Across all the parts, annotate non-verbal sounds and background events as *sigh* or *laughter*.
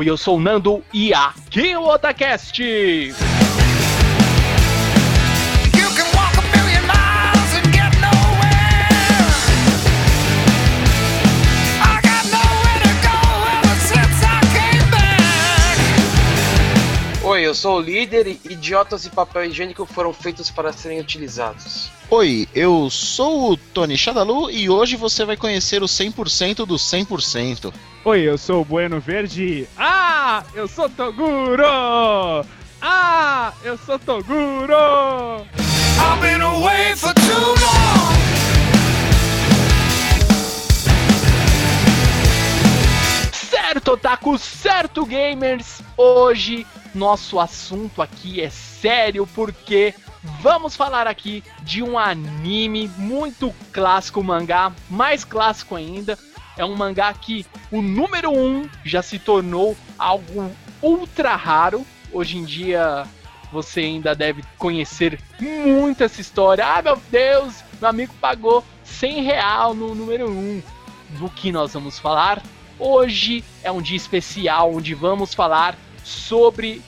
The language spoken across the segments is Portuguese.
Oi, eu sou o Nando e aqui é o Otacast! Oi, eu sou o líder e idiotas e papel higiênico foram feitos para serem utilizados. Oi, eu sou o Tony Shadalu e hoje você vai conhecer o 100% do 100%. Oi, eu sou o Bueno Verde. e- Ah, eu sou Toguro! Ah, eu sou Toguro! I've been away for too long. Certo, Otaku, certo, gamers! Hoje nosso assunto aqui é sério porque vamos falar aqui de um anime muito clássico, mangá mais clássico ainda. É um mangá que o número 1 um já se tornou algo ultra raro. Hoje em dia você ainda deve conhecer muito essa história. Ah, meu Deus, meu amigo pagou 100 real no número 1. Um. Do que nós vamos falar? Hoje é um dia especial onde vamos falar sobre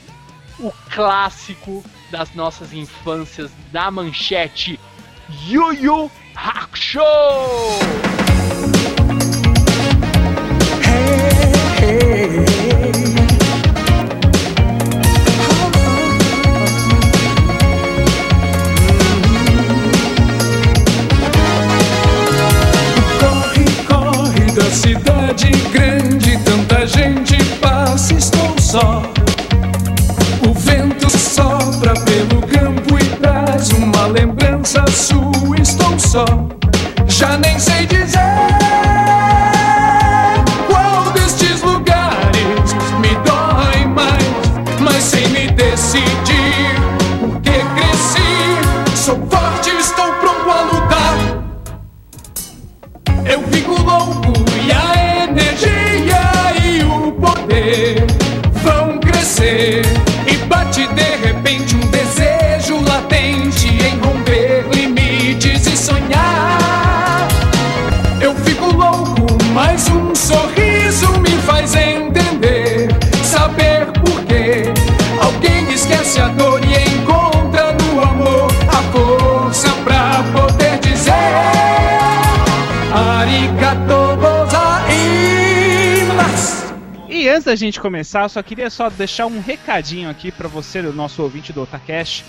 o clássico das nossas infâncias da manchete Yu Yu Hakusho! Antes da gente começar, só queria só deixar um recadinho aqui pra você, nosso ouvinte do Otacast,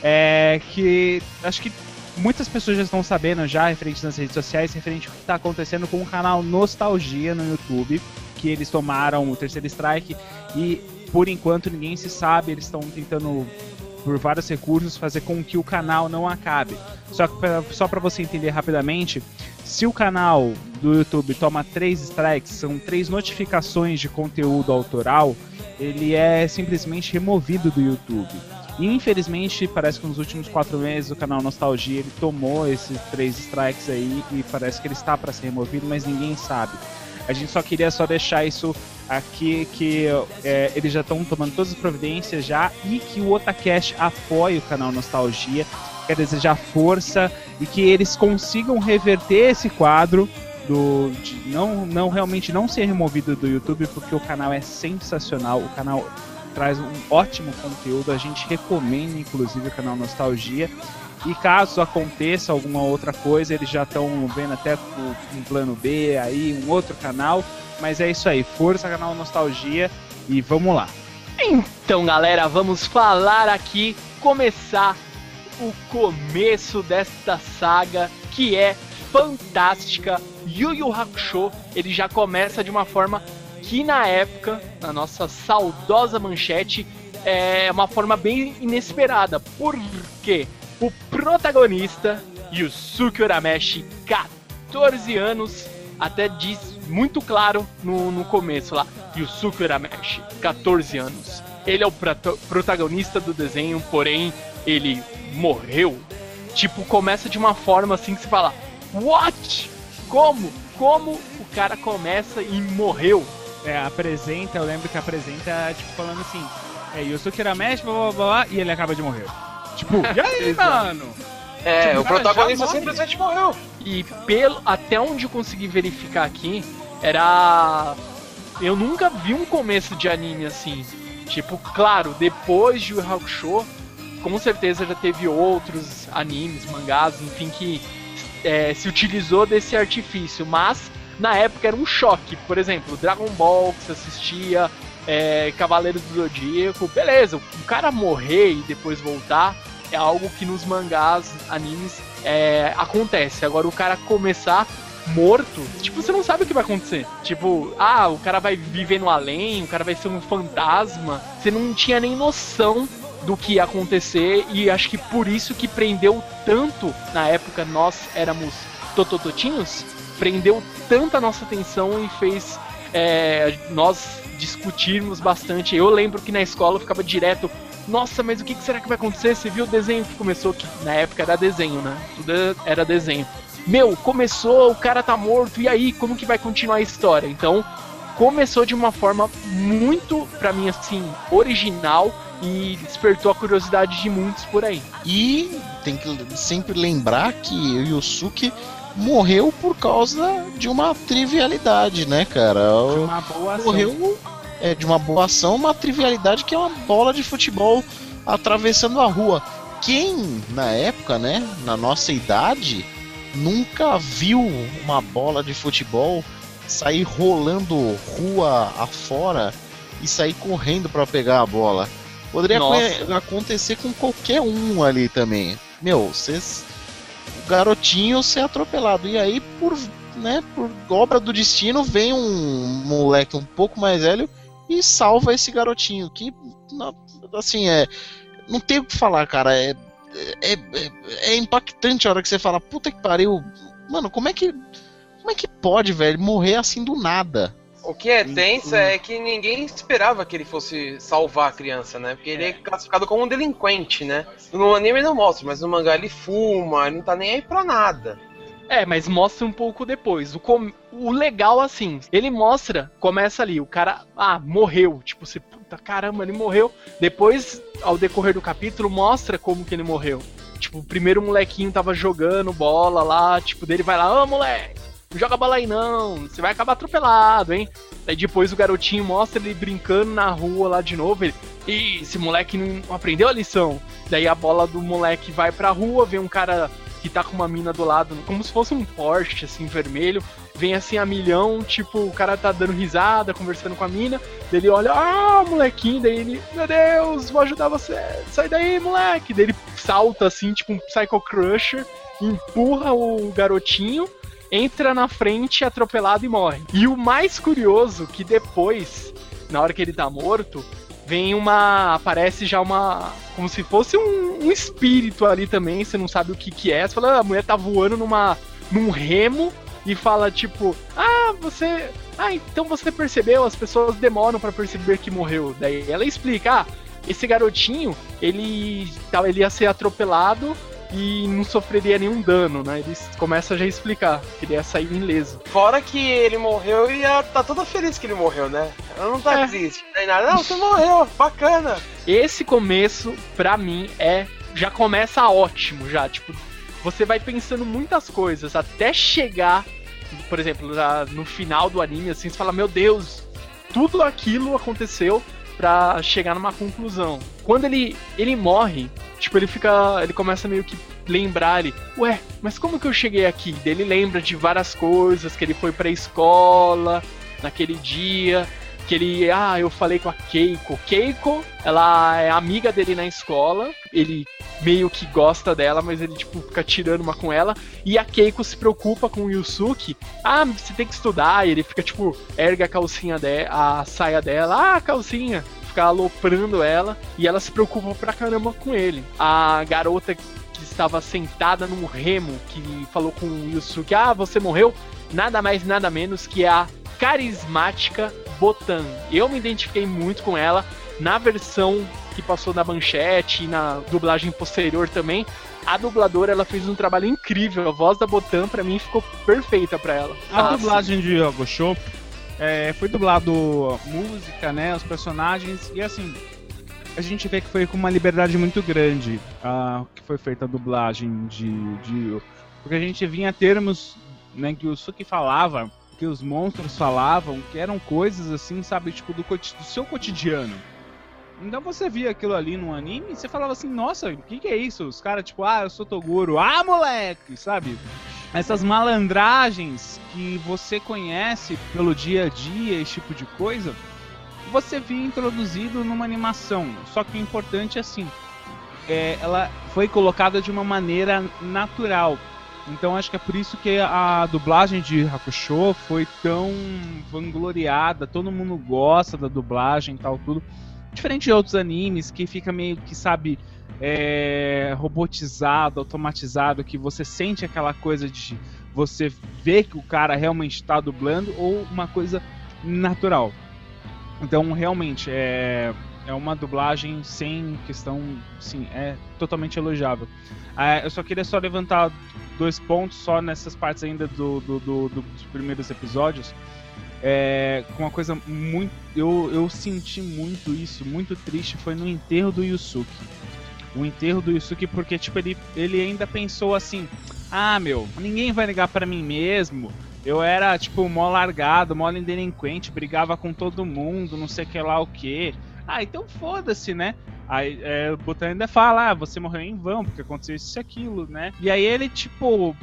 é que acho que muitas pessoas já estão sabendo já, referente nas redes sociais, referente ao que está acontecendo com o canal Nostalgia no YouTube, que eles tomaram o terceiro strike e por enquanto ninguém se sabe, eles estão tentando por vários recursos fazer com que o canal não acabe. Só pra, só para você entender rapidamente, se o canal do YouTube toma três strikes, são três notificações de conteúdo autoral, ele é simplesmente removido do YouTube. Infelizmente, parece que nos últimos quatro meses o canal Nostalgia ele tomou esses três strikes aí e parece que ele está para ser removido, mas ninguém sabe. A gente só queria só deixar isso aqui que é, eles já estão tomando todas as providências já e que o Otacast apoie o canal Nostalgia. Quer desejar força e que eles consigam reverter esse quadro do não, não realmente não ser removido do YouTube porque o canal é sensacional, o canal traz um ótimo conteúdo, a gente recomenda inclusive o canal Nostalgia. E caso aconteça alguma outra coisa, eles já estão vendo até um plano B aí, um outro canal. Mas é isso aí, força canal Nostalgia e vamos lá. Então, galera, vamos falar aqui, começar o começo desta saga que é fantástica. Yu Yu Hakusho, ele já começa de uma forma que na época, na nossa saudosa manchete, é uma forma bem inesperada. Por quê? O protagonista, Yusuke Urameshi, 14 anos, até diz muito claro no, no começo lá, Yusuke Urameshi, 14 anos. Ele é o protagonista do desenho, porém ele morreu. Tipo, começa de uma forma assim que se fala: What? Como? Como o cara começa e morreu? É, apresenta, eu lembro que apresenta, tipo, falando assim, é, Yusuke Urameshi, blá blá blá, e ele acaba de morrer. Tipo, *laughs* e aí, mano? É, Tipo, o cara, protagonista morre. simplesmente morreu. E pelo até onde eu consegui verificar aqui, era eu nunca vi um começo de anime assim. Tipo, claro, depois de Yu Hakusho, com certeza já teve outros animes, mangás, enfim, que é, se utilizou desse artifício, mas na época era um choque. Por exemplo, Dragon Ball que se assistia, é, Cavaleiros do Zodíaco, beleza, o cara morrer e depois voltar é algo que nos mangás, animes, é, acontece. Agora o cara começar morto, tipo, você não sabe o que vai acontecer. Tipo, ah, o cara vai viver no além, o cara vai ser um fantasma. Você não tinha nem noção do que ia acontecer e acho que por isso que prendeu tanto na época nós éramos totototinhos, prendeu tanta a nossa atenção e fez é, nós discutirmos bastante. Eu lembro que na escola eu ficava direto, nossa, mas o que será que vai acontecer? Você viu o desenho que começou, que na época era desenho, né? Tudo era desenho. Meu, começou, o cara tá morto, e aí, como que vai continuar a história? Então, começou de uma forma muito, pra mim, assim, original e despertou a curiosidade de muitos por aí. E tem que sempre lembrar que o Yusuke morreu por causa de uma trivialidade, né, cara? De uma boa ação. morreu é, de uma boa ação, uma trivialidade que é uma bola de futebol atravessando a rua. Quem, na época, né, na nossa idade, nunca viu uma bola de futebol sair rolando rua afora e sair correndo para pegar a bola? Poderia Nossa. aconte- acontecer com qualquer um ali também. Meu, vocês o garotinho ser atropelado. E aí, por, né, por obra do destino, vem um moleque um pouco mais velho e salva esse garotinho. Que, assim, é. Não tem o que falar, cara. É, é, é, é impactante a hora que você fala, puta que pariu. Mano, como é que. Como é que pode, velho, morrer assim do nada? O que é tenso é que ninguém esperava que ele fosse salvar a criança, né? Porque ele é classificado como um delinquente, né? No anime não mostra, mas no mangá ele fuma, ele não tá nem aí pra nada. É, mas mostra um pouco depois. O, com- o legal, assim, ele mostra, começa ali, o cara, ah, morreu. Tipo, você, puta caramba, ele morreu. Depois, ao decorrer do capítulo, mostra como que ele morreu. Tipo, o primeiro molequinho tava jogando bola lá, tipo, dele vai lá, ô moleque, não joga bola aí não, você vai acabar atropelado, hein? Daí depois o garotinho mostra ele brincando na rua lá de novo, ele, Ih, esse moleque não aprendeu a lição. Daí a bola do moleque vai pra rua, vem um cara que tá com uma mina do lado, como se fosse um Porsche, assim, vermelho. Vem assim a milhão, tipo, o cara tá dando risada, conversando com a mina. Daí ele olha, ah, molequinho, daí ele, meu Deus, vou ajudar você, sai daí, moleque. Daí ele salta assim, tipo um Psycho Crusher, empurra o garotinho, entra na frente, atropelado e morre. E o mais curioso, que depois, na hora que ele tá morto, vem uma. aparece já uma. como se fosse um, um espírito ali também, você não sabe o que que é. Você fala, "Ah, a mulher tá voando numa, num remo e fala tipo, ah, você. Ah, então você percebeu, as pessoas demoram pra perceber que morreu. Daí ela explica, ah, esse garotinho, ele, ele ia ser atropelado e não sofreria nenhum dano, né? Ele começa já a explicar que ele ia sair ileso. Fora que ele morreu e ela tá toda feliz que ele morreu, né? Ela não tá É. triste, nem nada. Não, você morreu, bacana. Esse começo, pra mim, é. Já começa ótimo, já. Tipo, você vai pensando muitas coisas até chegar, por exemplo, no final do anime, assim, você fala: Meu Deus, tudo aquilo aconteceu pra chegar numa conclusão. Quando ele, ele morre, tipo, ele fica. Ele começa meio que lembrar ele, ué, mas como que eu cheguei aqui? Ele lembra de várias coisas, que ele foi pra escola naquele dia, que ele, ah, eu falei com a Keiko. Keiko, ela é amiga dele na escola, ele meio que gosta dela, mas ele, tipo, fica tirando uma com ela, e a Keiko se preocupa com o Yusuke, ah, você tem que estudar, e ele fica, tipo, erga a calcinha dela, a saia dela, ah, calcinha, fica aloprando ela, e ela se preocupa pra caramba com ele. A garota que estava sentada num remo, que falou com o Yusuke, ah, você morreu? Nada mais, nada menos que a carismática Botan. Eu me identifiquei muito com ela. Na versão que passou na manchete e na dublagem posterior também. A dubladora ela fez um trabalho incrível. A voz da Botan pra mim ficou perfeita pra ela. A Nossa. dublagem de Yogosho é, foi dublado música, né? Os personagens, e assim, a gente vê que foi com uma liberdade muito grande ah, que foi feita a dublagem de, de. Porque a gente vinha termos né, que o Suki falava, que os monstros falavam, que eram coisas assim, sabe, tipo, do, do seu cotidiano. Então você via aquilo ali no anime e você falava assim, nossa, o que, que é isso? Os caras, tipo, ah, eu sou Toguro, ah, moleque, sabe? essas malandragens que você conhece pelo dia a dia, esse tipo de coisa, você via introduzido numa animação. Só que o importante é assim, é, ela foi colocada de uma maneira natural. Então acho que é por isso que a dublagem de Hakusho foi tão vangloriada, todo mundo gosta da dublagem e tal, tudo. Diferente de outros animes que fica meio que, sabe, é, robotizado, automatizado, que você sente aquela coisa de você ver que o cara realmente está dublando ou uma coisa natural. Então, realmente, é, é uma dublagem sem questão, sim, é totalmente elogiável. Ah, eu só queria só levantar dois pontos só nessas partes ainda do, do- do- do- dos primeiros episódios. É, uma coisa muito. Eu, eu senti muito isso, muito triste, foi no enterro do Yusuke. O enterro do Yusuke, porque, tipo, ele, ele ainda pensou assim: ah, meu, ninguém vai ligar pra mim mesmo. Eu era, tipo, mó largado, mó delinquente, brigava com todo mundo, não sei que lá o que. Ah, então foda-se, né? Aí é, o Botan ainda fala, ah, você morreu em vão, porque aconteceu isso e aquilo, né? E aí ele, tipo.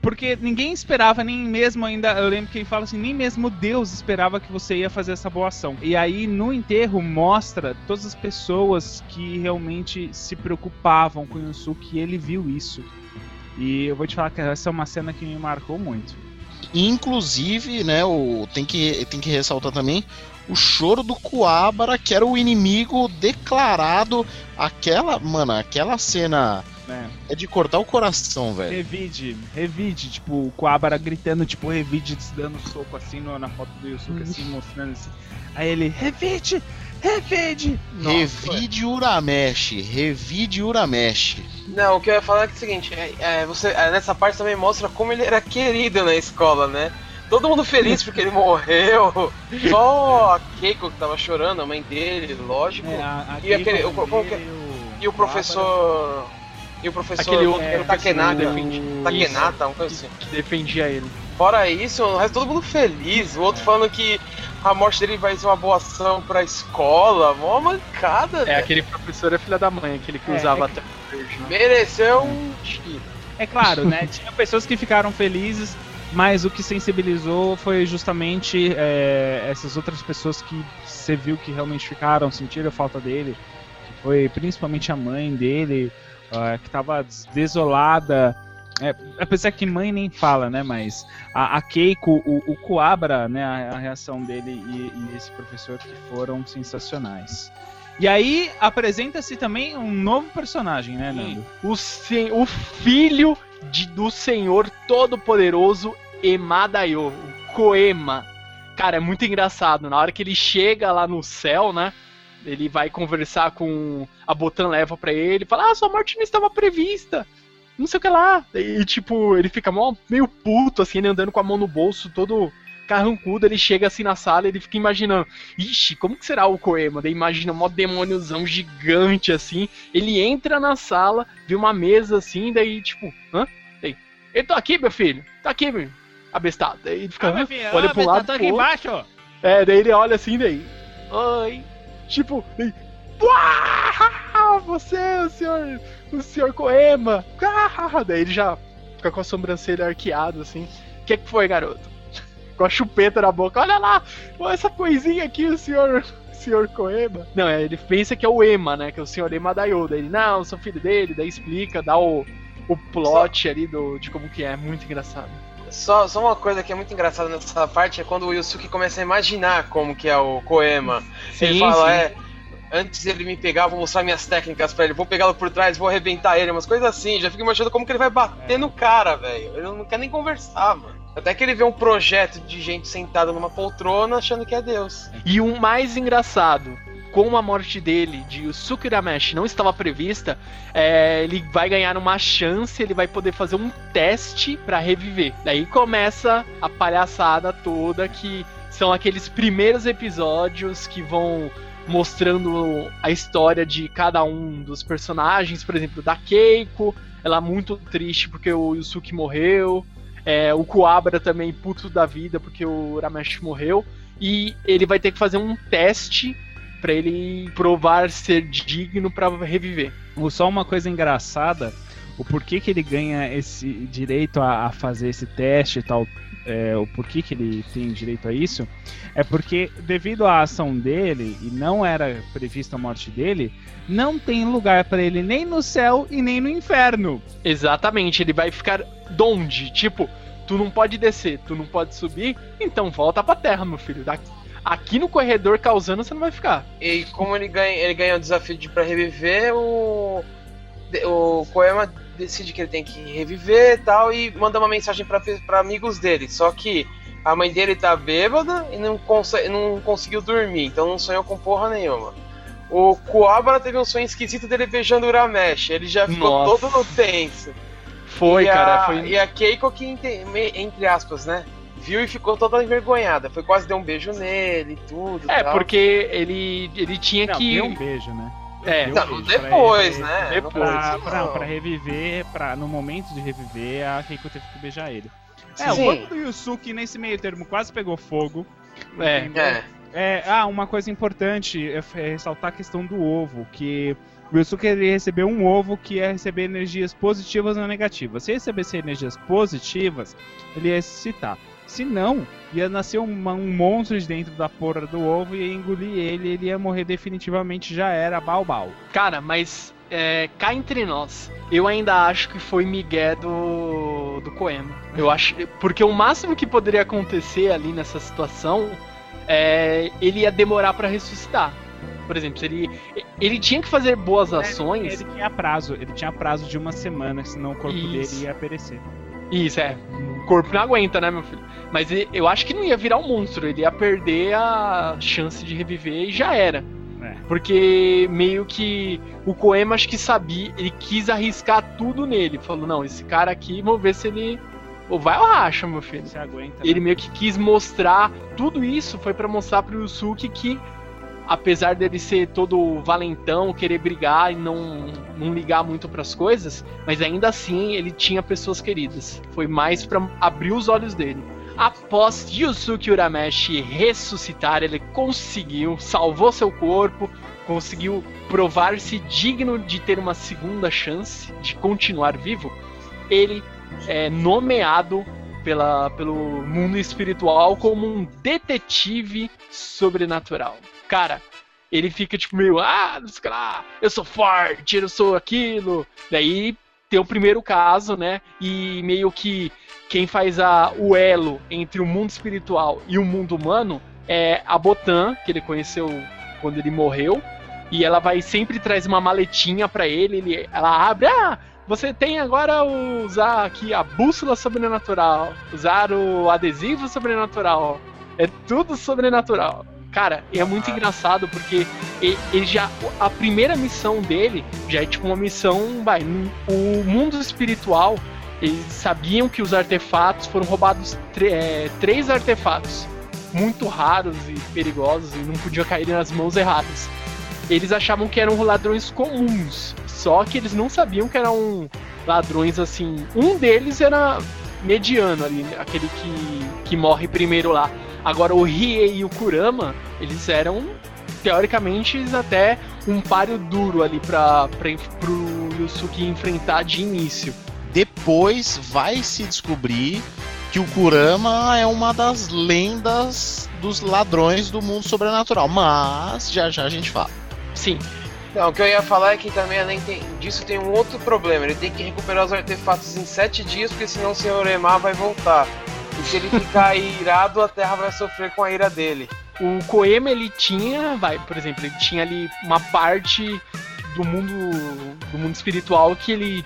Porque ninguém esperava, nem mesmo ainda. Eu lembro que ele fala assim: nem mesmo Deus esperava que você ia fazer essa boa ação. E aí no enterro mostra todas as pessoas que realmente se preocupavam com o Yusuke e ele viu isso. E eu vou te falar que essa é uma cena que me marcou muito. Inclusive, né, o, tem, que, tem que ressaltar também o choro do Kuabara, que era o inimigo declarado. Aquela, mano, aquela cena Né? é de cortar o coração, velho. Revide, revide, tipo, o Kuabara gritando, tipo, revide, dando soco assim no- na foto do Yusuke, assim, mostrando assim. Aí ele, revide, revide! Revide Urameshi, revide Urameshi. Não, o que eu ia falar é, que é o seguinte, é, é, você, é, nessa parte também mostra como ele era querido na escola, né? Todo mundo feliz porque ele morreu. *laughs* Só a Keiko que tava chorando, a mãe dele, lógico. É, a- a E aquele- o- é? E o professor. E o professor Aquele outro é, que Takenaka, defendia- Takenata, uma coisa assim. que defendia ele. Fora isso, o resto todo mundo feliz. O outro falando que a morte dele vai ser uma boa ação pra escola. Mó mancada, É, aquele professor é filha da mãe, aquele que É, usava é até verde, né? Mereceu um tiro. É claro, né? *laughs* Tinha pessoas que ficaram felizes, mas o que sensibilizou foi justamente é, essas outras pessoas que você viu que realmente ficaram, sentiram a falta dele. Que foi principalmente a mãe dele, ah, que tava des- desolada. É, apesar que mãe nem fala, né? Mas a, a Keiko, o, o Kuabara, né? A, a reação dele e, e esse professor que foram sensacionais. E aí apresenta-se também um novo personagem, né, Nando? O, sen- o filho de- do Senhor Todo-Poderoso Emadayo, o Koema. Cara, é muito engraçado. Na hora que ele chega lá no céu, né? Ele vai conversar com. A Botan leva pra ele fala: Ah, sua morte não estava prevista. Não sei o que lá. E tipo, ele fica meio puto, assim, ele andando com a mão no bolso, todo carrancudo. Ele chega assim na sala ele fica imaginando: Ixi, como que será o Koema? Daí imagina mó demôniozão gigante assim. Ele entra na sala, vê uma mesa assim, daí tipo, hã? Daí, ele tá aqui, meu filho? Tá aqui, meu abestado. Daí ele fica, Ah, filho, olha ó, pro lado. tá aqui outro. embaixo. É, daí ele olha assim, daí. Oi. Tipo. Uau, você, o senhor. O senhor Koema. Ah, daí ele já fica com a sobrancelha arqueada, assim. O que, que foi, garoto? *laughs* Com a chupeta na boca. Olha lá! Essa coisinha aqui, o senhor. o Senhor Koema. Não, é, ele pensa que é o Ema, né? Que é o senhor Ema da Yoda. Ele, não, eu sou filho dele, daí explica, dá o, o plot ali do, de como que é. Muito engraçado. Só, só uma coisa que é muito engraçada nessa parte é quando o Yusuke começa a imaginar como que é o Koema. ele Sim, fala, sim. é. Antes ele me pegar, eu vou mostrar minhas técnicas pra ele, vou pegá-lo por trás, vou arrebentar ele, umas coisas assim. Já fico imaginando como que ele vai bater no cara, velho. Ele não quer nem conversar, mano. Até que ele vê um projeto de gente sentada numa poltrona achando que é Deus. E o mais engraçado, como a morte dele, de Yusuke Urameshi, não estava prevista, é, ele vai ganhar uma chance, ele vai poder fazer um teste pra reviver. Daí começa a palhaçada toda, que são aqueles primeiros episódios que vão mostrando a história de cada um dos personagens, por exemplo, da Keiko, ela é muito triste porque o Yusuke morreu, é, o Kuabara também puto da vida porque o Urameshi morreu, e ele vai ter que fazer um teste pra ele provar ser digno pra reviver. Só uma coisa engraçada, o porquê que ele ganha esse direito a, a fazer esse teste e tal, é, o porquê que ele tem direito a isso, é porque devido à ação dele, e não era prevista a morte dele, não tem lugar pra ele nem no céu e nem no inferno. Exatamente, ele vai ficar donde? Tipo, tu não pode descer, tu não pode subir, então volta pra terra, meu filho. Da- Aqui no corredor causando você não vai ficar. E como ele ganha, ele ganha o desafio de pra reviver, o. O Koema decide que ele tem que reviver e tal, e manda uma mensagem pra amigos dele. Só que a mãe dele tá bêbada e não, consegue, não conseguiu dormir, então não sonhou com porra nenhuma. O Kuabara teve um sonho esquisito dele beijando o Uramesh, ele já ficou Nossa. todo no tenso. Foi, e cara, a, foi. E a Keiko que, entre aspas, né? Viu e ficou toda envergonhada. Foi quase deu um beijo nele e tudo. É, tal. porque ele, ele tinha Não, que. deu um beijo, né? É, Deu um Não, beijo pra depois, ele. né? Depois. Pra, pra, não. pra reviver, pra, no momento de reviver, a Keiko teve que beijar ele. É, Sim. o corpo do Yusuke nesse meio termo quase pegou fogo. é. É. É, ah, uma coisa importante é, é ressaltar a questão do ovo, que o Yusuke ele recebeu um ovo que ia receber energias positivas ou negativas. Se recebesse energias positivas, ele ia ressuscitar. Se não, ia nascer uma- um monstro de dentro da porra do ovo e ia engolir ele ele ia morrer definitivamente, já era balbal. Cara, mas é, cá entre nós, eu ainda acho que foi Miguel do, do Coema. Eu acho. Porque o máximo que poderia acontecer ali nessa situação é ele ia demorar pra ressuscitar. Por exemplo, se ele, ele tinha que fazer boas ações. Ele tinha prazo, ele tinha prazo de uma semana, senão o corpo Isso. dele ia perecer. Isso, é. O corpo não aguenta, né, meu filho? Mas ele- eu acho que não ia virar um monstro, ele ia perder a chance de reviver e já era. É. Porque meio que o Koema acho que sabia, ele quis arriscar tudo nele. Falou, não, esse cara aqui, vamos ver se ele. Ou vai ou racha, meu filho. Se aguenta. Ele né? meio que quis mostrar. Tudo isso foi pra mostrar pro Yusuke que, apesar dele ser todo valentão, querer brigar e não, não ligar muito pras coisas, mas ainda assim ele tinha pessoas queridas. Foi mais pra abrir os olhos dele. Após Yusuke Urameshi ressuscitar, ele conseguiu, salvou seu corpo, conseguiu provar-se digno de ter uma segunda chance de continuar vivo. Ele é nomeado pela, pelo mundo espiritual como um detetive sobrenatural. Cara, ele fica tipo meio, ah, eu sou forte, eu sou aquilo. Daí tem o primeiro caso, né? E meio que quem faz a, o elo entre o mundo espiritual e o mundo humano é a Botan, que ele conheceu quando ele morreu. E ela vai sempre traz uma maletinha pra ele, ele, ela abre, ah, você tem agora o- usar aqui a bússola sobrenatural, usar o adesivo sobrenatural. É tudo sobrenatural. Cara, é muito Ah. engraçado porque ele já. A primeira missão dele já é tipo uma missão. Vai, o mundo espiritual. Eles sabiam que os artefatos foram roubados. é, três artefatos muito raros e perigosos e não podiam cair nas mãos erradas. Eles achavam que eram ladrões comuns, só que eles não sabiam que eram ladrões assim. Um deles era mediano ali, aquele que, que morre primeiro lá. Agora o Rie e o Kurama, eles eram teoricamente até um páreo duro ali para pro Yusuke enfrentar de início. Depois vai se descobrir que o Kurama é uma das lendas dos ladrões do mundo sobrenatural. Mas já já a gente fala. Sim, Não, o que eu ia falar é que também, além tem- disso, tem um outro problema. Ele tem que recuperar os artefatos em sete dias, porque senão o Senhor Emar vai voltar. E se ele ficar irado, a Terra vai sofrer com a ira dele. O Koema ele tinha, vai, por exemplo, ele tinha ali uma parte do mundo do mundo espiritual que ele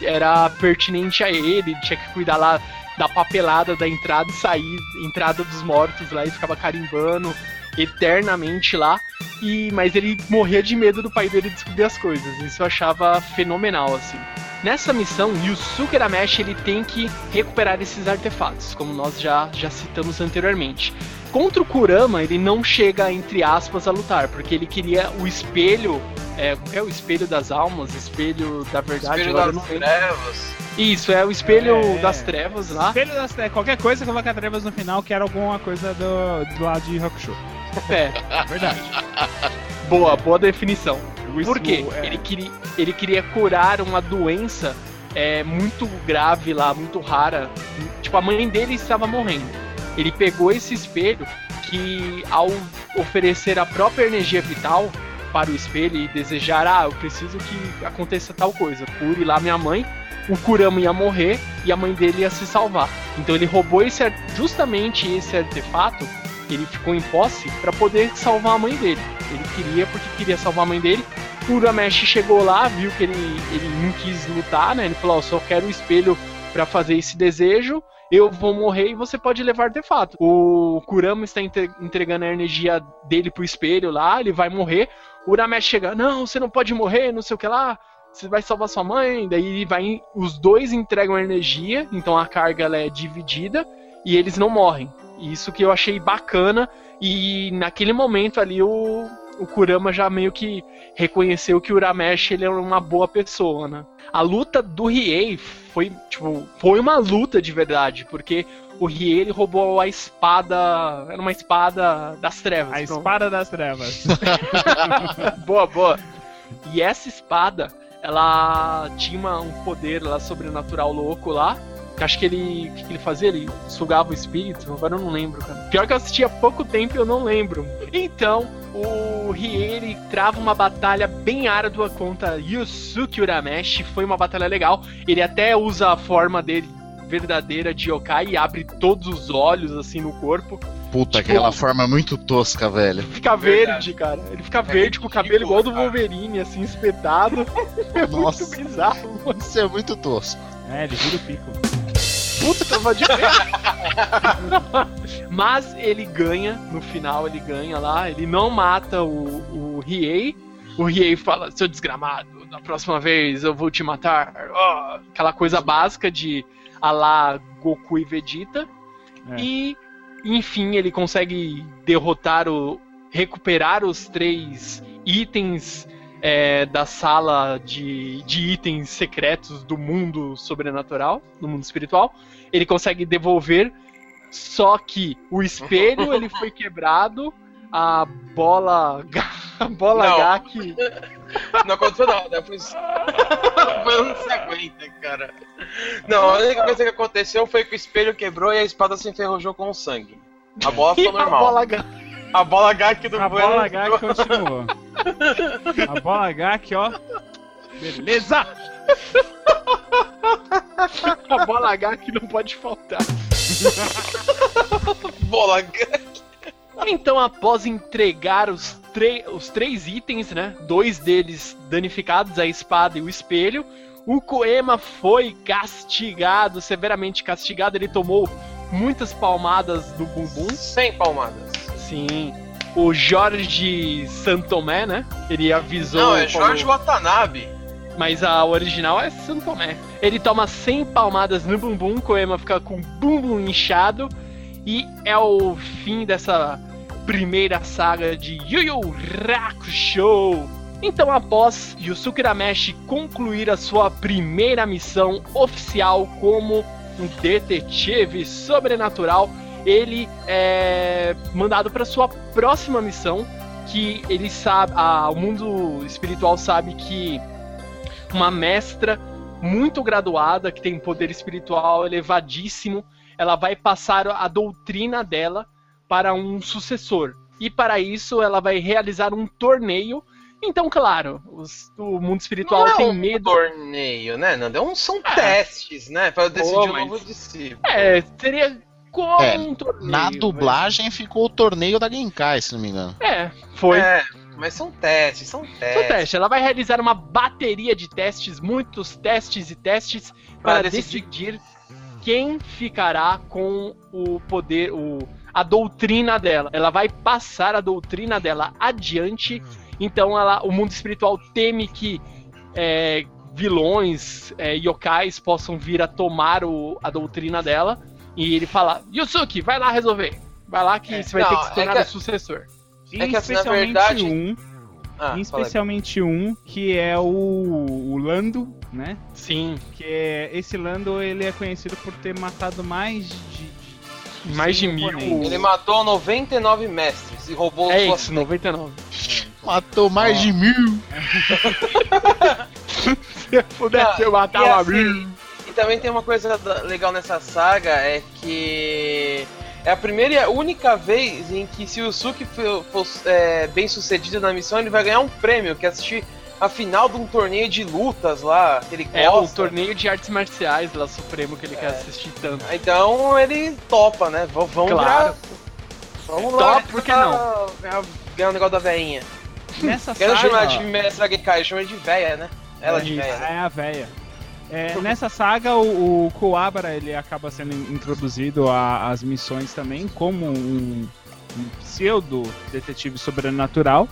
era pertinente a ele, tinha que cuidar lá da papelada da entrada e sair, entrada dos mortos lá e ficava carimbando eternamente lá. E mas ele morria de medo do pai dele descobrir as coisas. Isso eu achava fenomenal assim. Nessa missão, Yusuke Urameshi ele tem que recuperar esses artefatos, como nós já, já citamos anteriormente. Contra o Kurama, ele não chega, entre aspas, a lutar, porque ele queria o espelho. É, como que é o espelho das almas? Espelho da verdade? Espelho das trevas. Isso, é o espelho É. das trevas lá. Espelho das trevas, qualquer coisa coloca trevas no final, que era alguma coisa do, do lado de Hakusho. É, Verdade. boa, boa definição. Por quê? É, Ele, queria, ele queria curar uma doença é, muito grave lá, muito rara. Tipo, a mãe dele estava morrendo. Ele pegou esse espelho que, ao oferecer a própria energia vital para o espelho e desejar, ah, eu preciso que aconteça tal coisa, cure lá minha mãe, o Kurama ia morrer e a mãe dele ia se salvar. Então ele roubou esse, justamente esse artefato, ele ficou em posse para poder salvar a mãe dele. Ele queria porque queria salvar a mãe dele. O Urameshi chegou lá, viu que ele, ele não quis lutar, né? Ele falou: "Ó, só quero o espelho para fazer esse desejo. Eu vou morrer e você pode levar artefato. O Kurama está entre- entregando a energia dele pro espelho lá, ele vai morrer. O Urameshi chega: Não, você não pode morrer, não sei o que lá. Você vai salvar sua mãe. Daí vai, os dois entregam a energia, então a carga é dividida e eles não morrem. Isso que eu achei bacana. E naquele momento ali o, o Kurama já meio que reconheceu que o Urameshi ele é uma boa pessoa, né? A luta do Riei foi, tipo, foi uma luta de verdade, porque o Riei ele roubou a espada, era uma espada das trevas. A pronto. espada das trevas. *laughs* boa, boa. E essa espada, ela tinha um poder lá sobrenatural louco lá. Que Acho que ele. O que que ele fazia? Ele sugava o espírito? Agora eu não lembro, cara. Pior que eu assisti há pouco tempo e eu não lembro. Então, o Rie ele trava uma batalha bem árdua contra Yusuke Urameshi. Foi uma batalha legal. Ele até usa a forma dele verdadeira de yokai e abre todos os olhos assim no corpo. Puta, Tipo- aquela forma muito tosca, velho. Fica Verdade. verde, cara. Ele fica verde com o cabelo igual do cara. Wolverine, assim, espetado. *laughs* É Nossa. muito bizarro. mano. Isso é muito tosco. é, ele vira o pico. Puta, tava de *laughs* Mas ele ganha, no final ele ganha lá. Ele não mata o, o Riei. O Riei fala, seu desgramado, da próxima vez eu vou te matar. Ó, aquela coisa básica de alá Goku e Vegeta. É. E, enfim, ele consegue derrotar o. recuperar os três itens é, da sala de, de itens secretos do mundo sobrenatural, do mundo espiritual. Ele consegue devolver, só que o espelho *laughs* ele foi quebrado, a bola. A bola Não. H que. Não aconteceu nada. Foi... foi se aguenta, cara. Não, a única coisa que aconteceu foi que o espelho quebrou e a espada se enferrujou com sangue. A bola ficou *laughs* a normal. bola H. A bola H que do A Bueno bola H ficou- que continuou. A bola H aqui, ó. Beleza! A bola H que não pode faltar. *laughs* bola H. Então, após entregar os, os três itens, né? Dois deles danificados, a espada e o espelho, o Koema foi castigado, severamente castigado. Ele tomou muitas palmadas do bumbum. Sem palmadas. Sim. o Jorge Santomé, né? Ele avisou. Não, é Jorge Watanabe. mas a original é Santomé. Ele toma 100 palmadas no bumbum, Koema fica com o bumbum inchado. E é o fim dessa primeira saga de Yu Yu Hakusho. Então, após Yusuke Urameshi concluir a sua primeira missão oficial como um detetive sobrenatural, ele é mandado para sua próxima missão, que ele sabe, ah, o mundo espiritual sabe que uma mestra muito graduada, que tem poder espiritual elevadíssimo, ela vai passar a doutrina dela para um sucessor. E para isso ela vai realizar um torneio. Então, claro, os- o mundo espiritual Não é tem um medo. torneio, né, Nando? É um, são É. testes, né? Pra decidir Pô, o mas- novo discípulo. É, seria como É, um torneio. Na mas- dublagem ficou o torneio da Genkai, se não me engano. É, foi. É, mas são testes, são testes. Seu teste. Ela vai realizar uma bateria de testes, muitos testes e testes, para Pra decidir- decidir quem ficará com o poder, o, a doutrina dela. Ela vai passar a doutrina dela adiante. Então ela, o mundo espiritual teme que é, vilões, é, yokais possam vir a tomar o- a doutrina dela. E ele fala: Yusuke, vai lá resolver. Vai lá que É, você vai não, ter que se é tornar que- o sucessor. É que, assim, especialmente verdade- um, Ah, especialmente um que é o, o Lando, né? Sim, Que é, esse Lando ele é conhecido por ter matado mais de, de mais de 100 mil. oponentes. Ele matou 99 mestres e roubou É isso, 99. Matou mais Ó. de mil. *laughs* Se pudesse eu matava assim, mil. E também tem uma coisa legal nessa saga, é que é a primeira e a única vez em que se o Yusuke for, for, é, bem sucedido na missão, ele vai ganhar um prêmio, que é assistir a final de um torneio de lutas lá, que ele gosta. É o torneio de artes marciais lá Supremo que ele quer assistir tanto. Então ele topa, né? V- Vamos Claro. virar- Vamos Topa, lá. por que tentar Ganhar, ganhar o negócio da veinha. Nessa Quero saga, chamar de mestra Genkai, chama de véia, né? Ela de Isso. véia. né? É a véia. É, nessa saga, o, o Kuwabara ele acaba sendo introduzido a- às missões também como um, um pseudo detetive sobrenatural.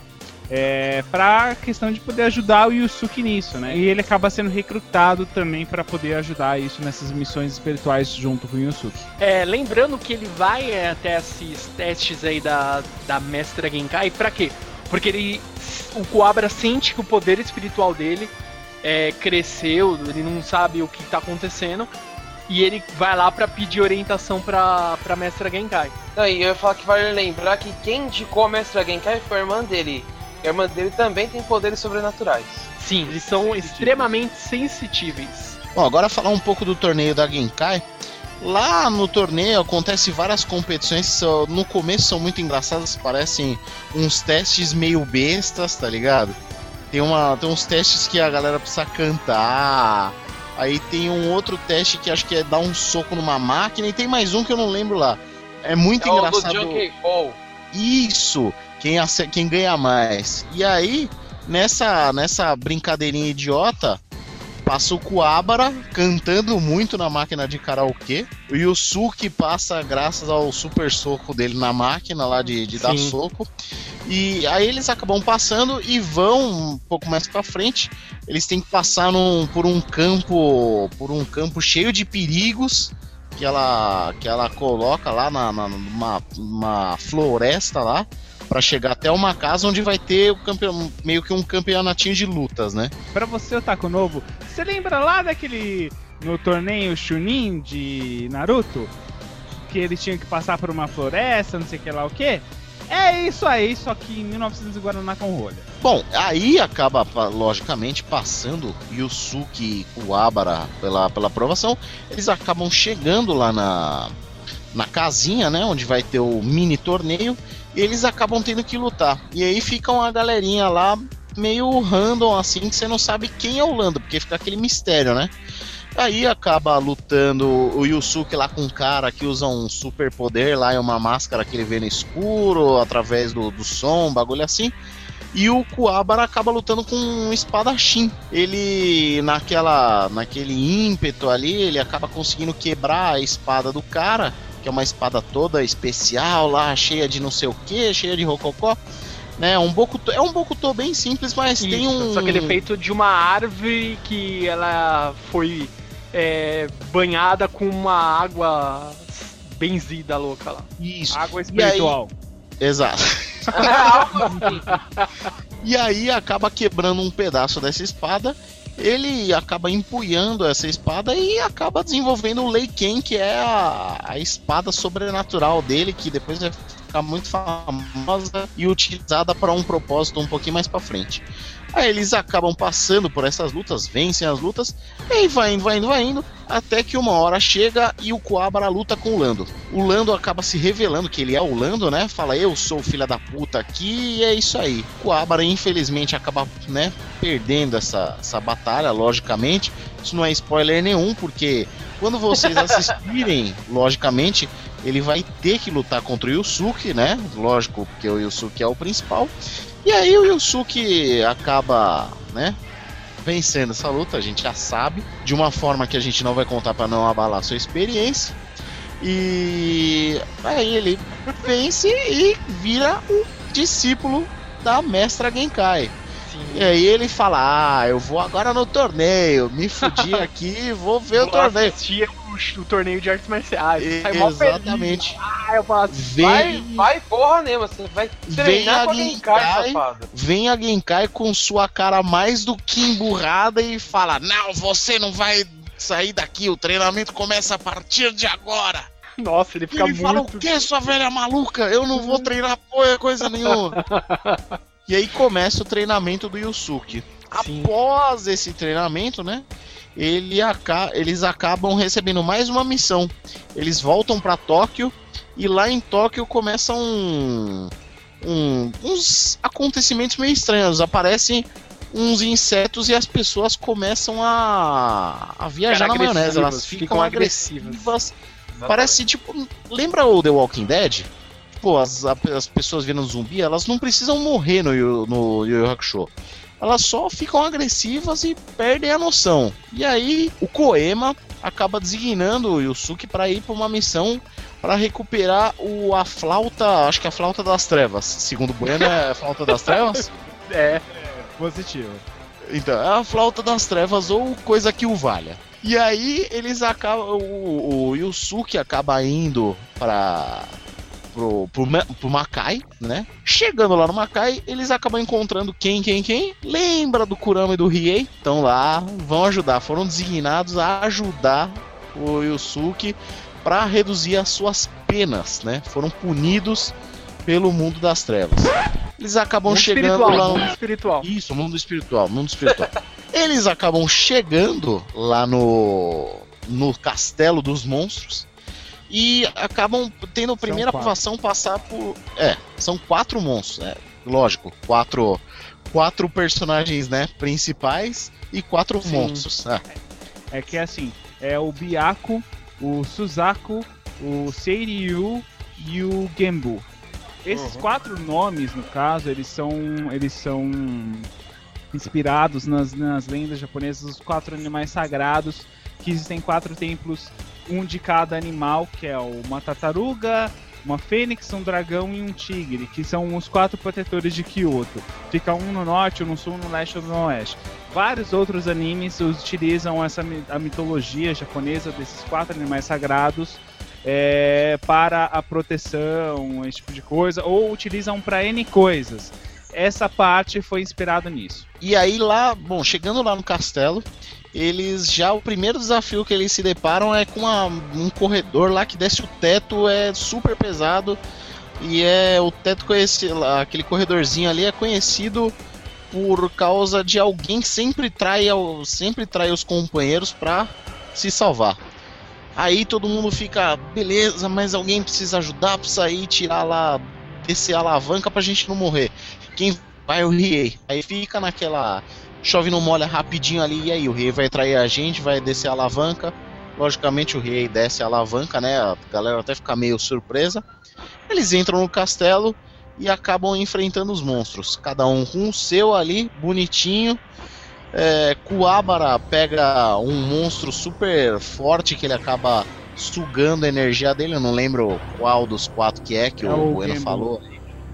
É, pra questão de poder ajudar o Yusuke nisso, né? E ele acaba sendo recrutado também pra poder ajudar isso nessas missões espirituais junto com o Yusuke. É, lembrando que ele vai é, até esses testes aí da, da Mestra Genkai, pra quê? Porque ele. O Kuabra sente que o poder espiritual dele é, cresceu, ele não sabe o que tá acontecendo. E ele vai lá pra pedir orientação pra, pra Mestra Genkai. Não, e eu ia falar que vale lembrar que quem indicou a mestra Genkai foi a irmã dele. E a irmã dele também tem poderes sobrenaturais. Sim, eles são extremamente sensitíveis. Bom, agora falar um pouco do torneio da Genkai. Lá no torneio acontece várias competições que no começo são muito engraçadas, parecem uns testes meio bestas, tá ligado? Tem, uma, tem uns testes que a galera precisa cantar. Aí tem um outro teste que acho que é dar um soco numa máquina. E tem mais um que eu não lembro lá. É muito é o do engraçado. Junkie Fall. Isso! Quem, quem ganha mais. E aí, nessa, nessa brincadeirinha idiota, passa o Kuabara cantando muito na máquina de karaokê. O Yusuke passa graças ao super soco dele na máquina lá de, de dar soco. E aí eles acabam passando e vão um pouco mais pra frente. Eles têm que passar num- por um campo. Por um campo cheio de perigos que ela, que ela coloca lá na, na- numa, numa floresta lá para chegar até uma casa onde vai ter o meio que um campeonatinho de lutas, né? Pra você, Otaku Novo, você lembra lá daquele. no torneio Chunin de Naruto? Que eles tinham que passar por uma floresta, não sei o que lá o quê? É isso aí, só que em 1900 e Guaraná com rolha. Bom, aí acaba, logicamente, passando Yusuke e Kuwabara pela, pela aprovação. Eles acabam chegando lá na, na casinha, né? Onde vai ter o mini torneio. Eles acabam tendo que lutar. E aí fica uma galerinha lá meio random, assim, que você não sabe quem é o Lando, porque fica aquele mistério, né? Aí acaba lutando o Yusuke lá com um cara que usa um super poder lá e uma máscara que ele vê no escuro, através do, do som, bagulho assim. E o Kuwabara acaba lutando com um espadachim. Ele, naquela, naquele ímpeto ali, ele acaba conseguindo quebrar a espada do cara, que é uma espada toda especial lá, cheia de não sei o que, cheia de rococó. Né, um Bokuto, é um Bokuto bem simples, mas Isso, tem um. Só que ele é feito de uma árvore que ela foi é, banhada com uma água benzida louca lá. Isso. Água espiritual. Exato. Algo *laughs* assim. E aí acaba quebrando um pedaço dessa espada. Ele acaba empunhando essa espada e acaba desenvolvendo o Leiken, que é a, a espada sobrenatural dele, que depois vai ficar muito famosa e utilizada para um propósito um pouquinho mais para frente. Aí eles acabam passando por essas lutas, vencem as lutas, e aí vai indo, vai indo, vai indo, até que uma hora chega e o Coabra luta com o Lando. O Lando acaba se revelando que ele é o Lando, né? Fala, eu sou o filho da puta aqui, e é isso aí. O Coabra, infelizmente, acaba, né, perdendo essa, essa batalha, logicamente. Isso não é spoiler nenhum, porque quando vocês *laughs* assistirem, logicamente, ele vai ter que lutar contra o Yusuke, né? Lógico, porque o Yusuke é o principal. E aí o Yusuke acaba, né? Vencendo essa luta, a gente já sabe, de uma forma que a gente não vai contar para não abalar sua experiência. E aí ele vence e vira o discípulo da mestra Genkai. E aí ele fala: Ah, eu vou agora no torneio, me fudi *laughs* aqui, vou ver o Vou torneio. assistir o, torneio de artes marciais. E-. Exatamente. Ah, eu. Vai, Vem, vai porra mesmo, você vai treinar com a Genkai, safado. vem a Genkai com sua cara mais do que emburrada e fala: Não, você não vai sair daqui, o treinamento começa a partir de agora. Nossa, ele fica ele fala: O muito. que, sua velha maluca? Eu não vou treinar porra, coisa nenhuma. *laughs* e aí começa o treinamento do Yusuke. Sim. Após esse treinamento, né? Ele aca- eles acabam recebendo mais uma missão. Eles voltam para Tóquio e lá em Tóquio começam um- um- uns acontecimentos meio estranhos. Aparecem uns insetos e as pessoas começam a, a viajar Ficar na maionese. Elas ficam, ficam agressivas. agressivas. Parece tipo. Lembra o The Walking Dead? Tipo, as, as pessoas vendo zumbi, elas não precisam morrer no, no Yu Yu Hakusho. Elas só ficam agressivas e perdem a noção. E aí, o Koema acaba designando o Yusuke para ir para uma missão para recuperar o, a flauta, acho que é a flauta das trevas. Segundo o Bueno, é a flauta das trevas? *laughs* É, Positivo. Então, é a flauta das trevas ou coisa que o valha. E aí eles acabam. O, o Yusuke acaba indo para pro, pro, pro Makai, né? Chegando lá no Makai, eles acabam encontrando quem, quem, quem? Lembra do Kurama e do Riei? Estão lá, vão ajudar. Foram designados a ajudar o Yusuke para reduzir as suas penas, né? Foram punidos pelo mundo das trevas. Eles acabam mundo chegando lá no mundo espiritual. isso, mundo espiritual, mundo espiritual. *laughs* Eles acabam chegando lá no no castelo dos monstros e acabam tendo a primeira aprovação passar por, é, são quatro monstros, é, lógico, quatro quatro personagens, né, principais e quatro Sim. monstros. né? É que assim, é o Byaku, o Suzaku, o Seiryu e o Genbu. Esses Uhum. quatro nomes, no caso, eles são eles são inspirados nas, nas lendas japonesas dos quatro animais sagrados, que existem quatro templos, um de cada animal, que é uma tartaruga, uma fênix, um dragão e um tigre, que são os quatro protetores de Kyoto. Fica um no norte, um no sul, um no leste e um no oeste. Vários outros animes utilizam essa a mitologia japonesa desses quatro animais sagrados é, para a proteção, esse tipo de coisa, ou utilizam para N coisas. Essa parte foi inspirada nisso. E aí lá, bom, chegando lá no castelo, eles já o primeiro desafio que eles se deparam é com uma- um corredor lá que desce o teto, é super pesado e é o teto conhecido, aquele corredorzinho ali é conhecido por causa de alguém sempre trai, sempre trai os companheiros pra se salvar. Aí todo mundo fica, beleza, mas alguém precisa ajudar pra sair, tirar lá, descer a alavanca pra gente não morrer. Quem vai é o Riei. Aí fica naquela. Chove não molha rapidinho ali. E aí, o Riei vai trair a gente, vai descer a alavanca. Logicamente, o Riei desce a alavanca, né? A galera até fica meio surpresa. Eles entram no castelo e acabam enfrentando os monstros. Cada um com o seu ali, bonitinho. É, Kuwabara pega um monstro super forte que ele acaba sugando a energia dele. Eu não lembro qual dos quatro que é, que É o o Bueno Game falou.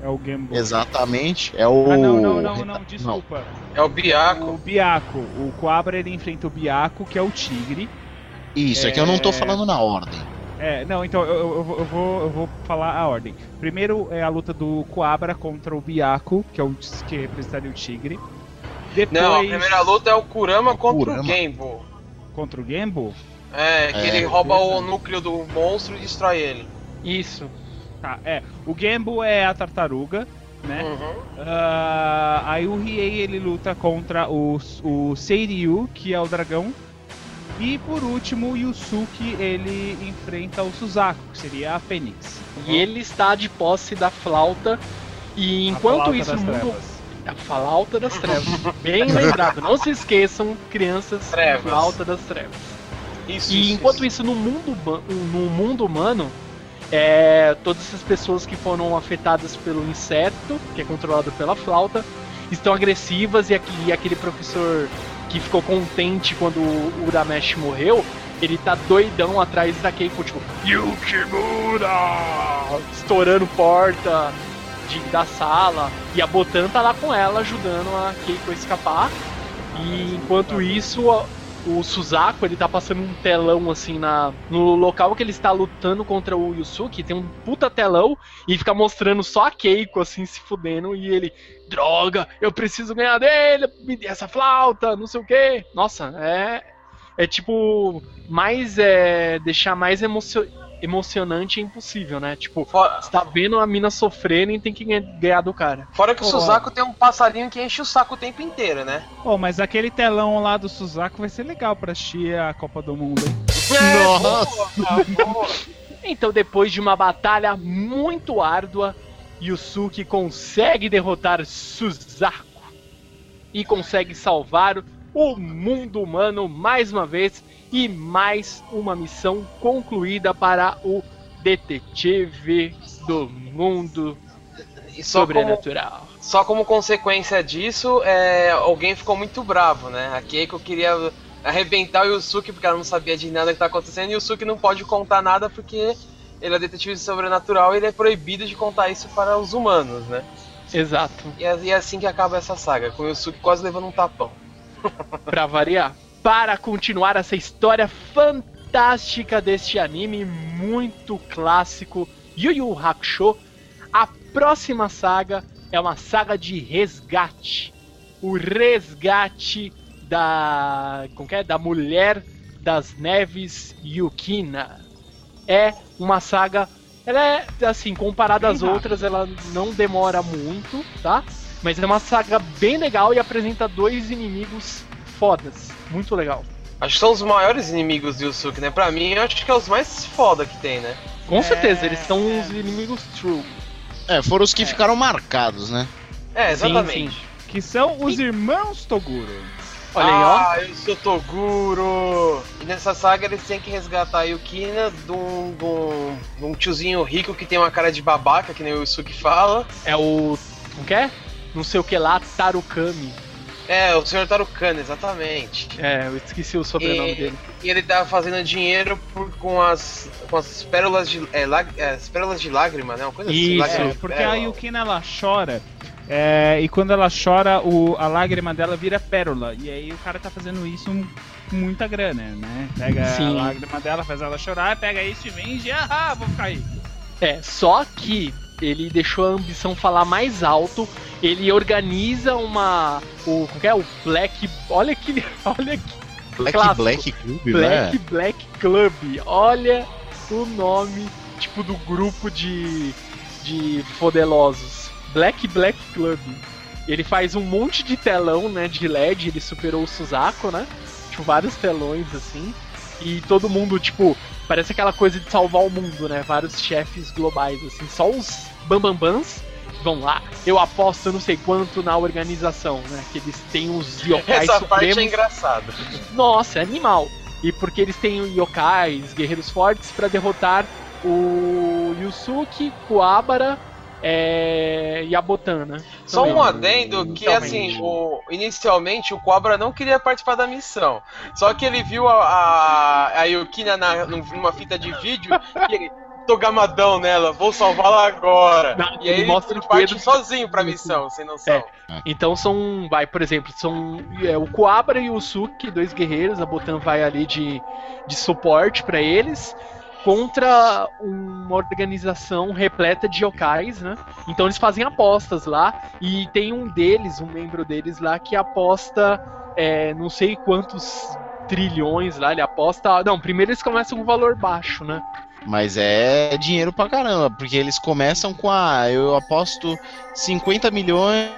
É o Game Boy. Exatamente. É o. Ah, não, não, não, não, desculpa. É o Biaco. O Biaco. O Coabra ele enfrenta o Biaco, que é o tigre. Isso, é que eu não tô É. falando na ordem. É, não, então eu, eu, eu vou- eu vou, falar a ordem. Primeiro é a luta do Coabra contra o Biaco, que é o que representaria o tigre. Depois, Não, a primeira luta é o Kurama contra Kurama. o Genbo. contra o Gembo. É, que É, ele rouba o beleza. núcleo do monstro e destrói ele. Isso. Tá, é. O Gembo é a tartaruga, né? Uhum. Ah, aí o Riei ele luta contra o, o Seiryu, que é o dragão. E por último, o Yusuke ele enfrenta o Suzaku, que seria a Fênix. E ele está de posse da flauta. E enquanto A flauta isso, das no mundo. trevas. A flauta das trevas. Bem lembrado. Não se esqueçam, crianças, Trevas. flauta das trevas. Isso, E isso, enquanto isso, no mundo, no mundo humano, é, todas essas pessoas que foram afetadas pelo inseto, que é controlado pela flauta, estão agressivas e aquele, e aquele professor que ficou contente quando o Uramesh morreu, ele tá doidão atrás da Keiko, tipo, Yukimura! Estourando porta de, da sala. E a Botan tá lá com ela, ajudando a Keiko a escapar. E enquanto isso, o Suzaku, ele tá passando um telão assim na no local que ele está lutando contra o Yusuke, tem um puta telão e fica mostrando só a Keiko assim se fudendo e ele, droga, eu preciso ganhar dele, me dê essa flauta, não sei o que. Nossa, é é tipo mais é deixar mais emocio- emocionante é impossível, né? Tipo, Fora, você tá vendo a mina sofrendo e tem que ganha- ganhar do cara. fora que o Pô, Suzaku tem um passarinho que enche o saco o tempo inteiro, né? Pô, mas aquele telão lá do Suzaku vai ser legal pra assistir a Copa do Mundo, hein? Nossa! boa. Então, depois de uma batalha muito árdua, Yusuke consegue derrotar Suzaku e consegue salvar o mundo humano mais uma vez e mais uma missão concluída para o detetive do mundo só como, sobrenatural. só como consequência disso, é, alguém ficou muito bravo, né? A Keiko queria arrebentar o Yusuke porque ela não sabia de nada que tá acontecendo e o Yusuke não pode contar nada porque ele é detetive sobrenatural e ele é proibido de contar isso para os humanos, né? Exato, E é, e é assim que acaba essa saga, com o Yusuke quase levando um tapão. para variar. Para continuar essa história fantástica deste anime muito clássico Yu Yu Hakusho, a próxima saga é uma saga de resgate. O resgate da, como que é? da mulher das neves Yukina. É uma saga, ela é assim, comparada Bem às outras, ela não demora muito, tá? Mas é uma saga bem legal e apresenta dois inimigos fodas. Muito legal. Acho que são os maiores inimigos do Yusuke, né? Pra mim, eu acho que é os mais foda que tem, né? Com É, certeza, eles são é. os inimigos true. É, foram os que ficaram marcados, né? É, Sim, exatamente. sim. Que são os irmãos Toguro. Olha aí, ó. Ah, eu sou Toguro! E nessa saga eles têm que resgatar a Yukina de um, de um- de um tiozinho rico que tem uma cara de babaca, que nem o Yusuke fala. É o. Como que é? Não sei o que lá, Tarukami. É, o Sr. Tarukana, exatamente. É, eu esqueci o sobrenome E- dele. E ele tá fazendo dinheiro por- com, as, com as pérolas de. É, lag- é, as pérolas de lágrima, né? Uma coisa assim. Isso. lágrima É, porque pérola. a Yukina ela chora. é, e quando ela chora, o, a lágrima dela vira pérola. E aí o cara tá fazendo isso com muita grana, né? Pega Sim. a lágrima dela, faz ela chorar, pega isso e vende, ah, vou ficar rico. É, só que ele deixou a ambição falar mais alto. Ele organiza uma. O. Como é? O Black. Olha que. *laughs* Olha que. Black Clássico. Black Club, Black né? Black Club. Olha o nome, tipo, do grupo de. de fodelosos. Black Black Club. Ele faz um monte de telão, né, de LED, ele superou o Suzaku, né? Tipo, vários telões assim. E todo mundo, tipo, parece aquela coisa de salvar o mundo, né? Vários chefes globais, assim. Só os bambambans vão lá. Eu aposto não sei quanto na organização, né? Que eles têm os yokais Essa parte supremos. é engraçada. Nossa, é animal. E porque eles têm yokais, guerreiros fortes, pra derrotar o Yusuke, Kuwabara é... e a Botana. Só também. um adendo que, assim, o, inicialmente o Cobra não queria participar da missão. Só que ele viu a, a, a Yukina na, numa fita de vídeo e ele, tô gamadão nela, vou salvá-la agora. Não, e aí ele mostra ele o parte dedo. sozinho pra missão, sem noção. É. Então são, vai, por exemplo, são é, o Kuabra e o Suki, dois guerreiros, a Botan vai ali de, de suporte pra eles, contra uma organização repleta de yokais, né? Então eles fazem apostas lá, e tem um deles, um membro deles lá, que aposta é, não sei quantos trilhões lá, ele aposta. Não, primeiro eles começam com um valor baixo, né? Mas é dinheiro pra caramba, porque eles começam com a. Eu aposto 50 milhões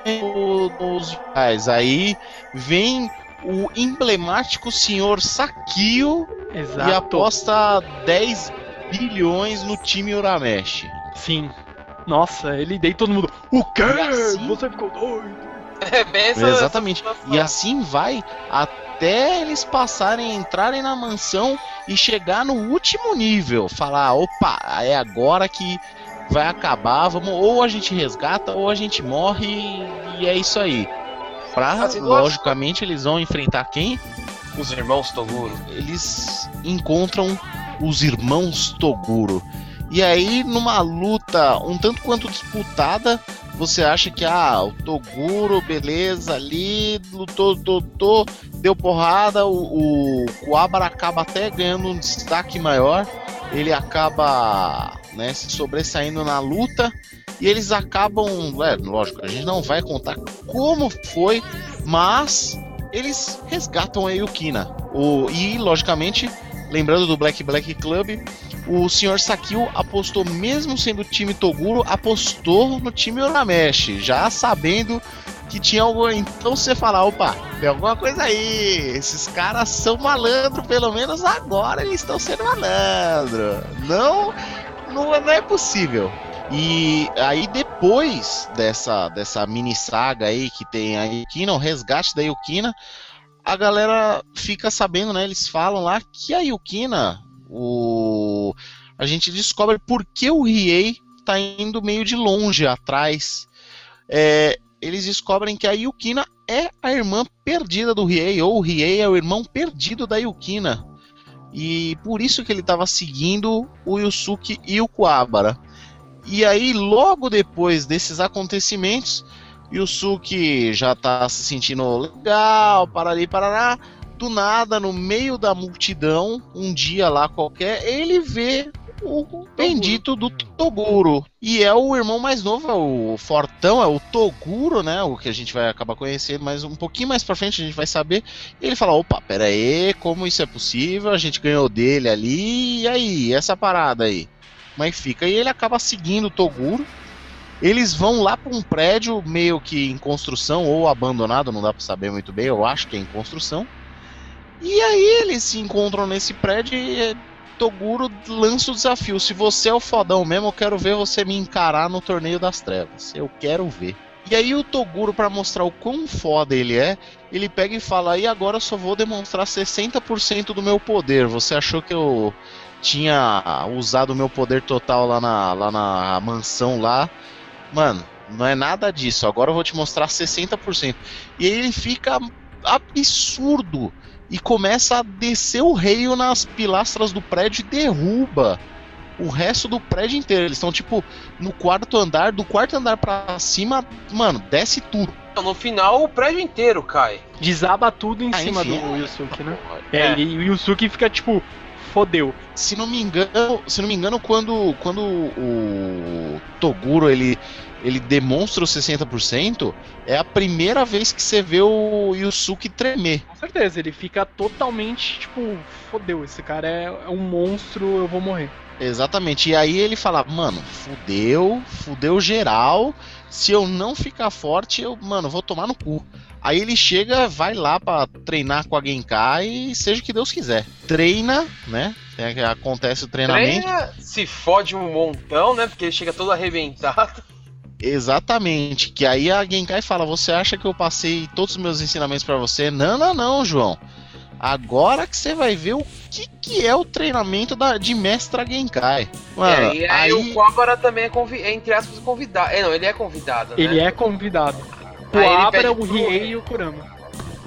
nos reais. Aí vem o emblemático senhor Sakio Exato. e aposta 10 bilhões no time Uramesh. Sim. Nossa, ele daí todo mundo. O quê? Assim- Você ficou doido? É bem essa, Exatamente. essa. E assim vai até eles passarem, entrarem na mansão e chegar no último nível. Falar, opa, é agora que vai acabar, vamos, ou a gente resgata ou a gente morre e é isso aí. Pra, Assim, logicamente, eles vão enfrentar quem? Os irmãos Toguro. Eles encontram os irmãos Toguro. E aí, numa luta um tanto quanto disputada, você acha que ah, o Toguro, beleza, ali, lutou, lutou, deu porrada, o, o Kuwabara acaba até ganhando um destaque maior, ele acaba né, se sobressaindo na luta, e eles acabam, é, lógico, a gente não vai contar como foi, mas eles resgatam a Yukina. O, e, logicamente, lembrando do Black Black Club, o Sr. Sakio apostou, mesmo sendo o time Toguro, apostou no time Uramesh, já sabendo que tinha algo. Então você fala, opa, tem alguma coisa aí. Esses caras são malandro, pelo menos agora eles estão sendo malandro. Não, não, não é possível. E aí depois dessa, dessa mini saga aí que tem a Yukina, o resgate da Yukina, a galera fica sabendo, né? Eles falam lá que a Yukina, o a gente descobre por que o Riei tá indo meio de longe atrás. É, eles descobrem que a Yukina é a irmã perdida do Riei, ou o Riei é o irmão perdido da Yukina. E por isso que ele estava seguindo o Yusuke e o Kuwabara. E aí, logo depois desses acontecimentos, Yusuke já tá se sentindo legal, parari, parará. Do nada, no meio da multidão, um dia lá qualquer, ele vê o bendito do Toguro. E é o irmão mais novo, é o Fortão, é o Toguro, né? O que a gente vai acabar conhecendo, mas um pouquinho mais pra frente a gente vai saber. E ele fala: opa, pera aí, como isso é possível? A gente ganhou dele ali, e aí, essa parada aí? Mas fica. E ele acaba seguindo o Toguro. Eles vão lá para um prédio meio que em construção ou abandonado, não dá para saber muito bem, eu acho que é em construção. E aí eles se encontram nesse prédio e eh, Toguro lança o desafio. Se você é o fodão mesmo, eu quero ver você me encarar no torneio das trevas. Eu quero ver. E aí o Toguro, para mostrar o quão foda ele é, ele pega e fala: "E agora eu só vou demonstrar 60% do meu poder. Você achou que eu tinha usado o meu poder total lá na, lá na mansão lá? Mano, não é nada disso. Agora eu vou te mostrar 60%. E aí ele fica absurdo e começa a descer o reio nas pilastras do prédio e derruba o resto do prédio inteiro. Eles estão tipo no quarto andar, do quarto andar pra cima, mano, desce tudo. No final, o prédio inteiro cai. Desaba tudo em Ah, cima enfim. do Yusuke, né? É. É, e o Yusuke fica tipo, fodeu. Se não me engano, se não me engano, quando, quando o Toguro ele ele demonstra o 60%, é a primeira vez que você vê o Yusuke tremer. Com certeza, ele fica totalmente tipo, fodeu, esse cara é, é um monstro, eu vou morrer. Exatamente. E aí ele fala, mano, fudeu, fudeu geral. Se eu não ficar forte, eu, mano, vou tomar no cu. Aí ele chega, vai lá pra treinar com a Genkai e seja o que Deus quiser. Treina, né? É, Acontece o treinamento. Treina, se fode um montão, né? Porque ele chega todo arrebentado. Exatamente. Que aí a Genkai fala: Você acha que eu passei todos os meus ensinamentos pra você? Não, não, não, João. Agora que você vai ver o que, que é o treinamento da, de Mestra Genkai. Mano, é, e aí, o Quabara também é, convi é, entre aspas, convidado. É, não, ele é convidado. Né? Ele é convidado. O Abra, o Riei e o Kurama.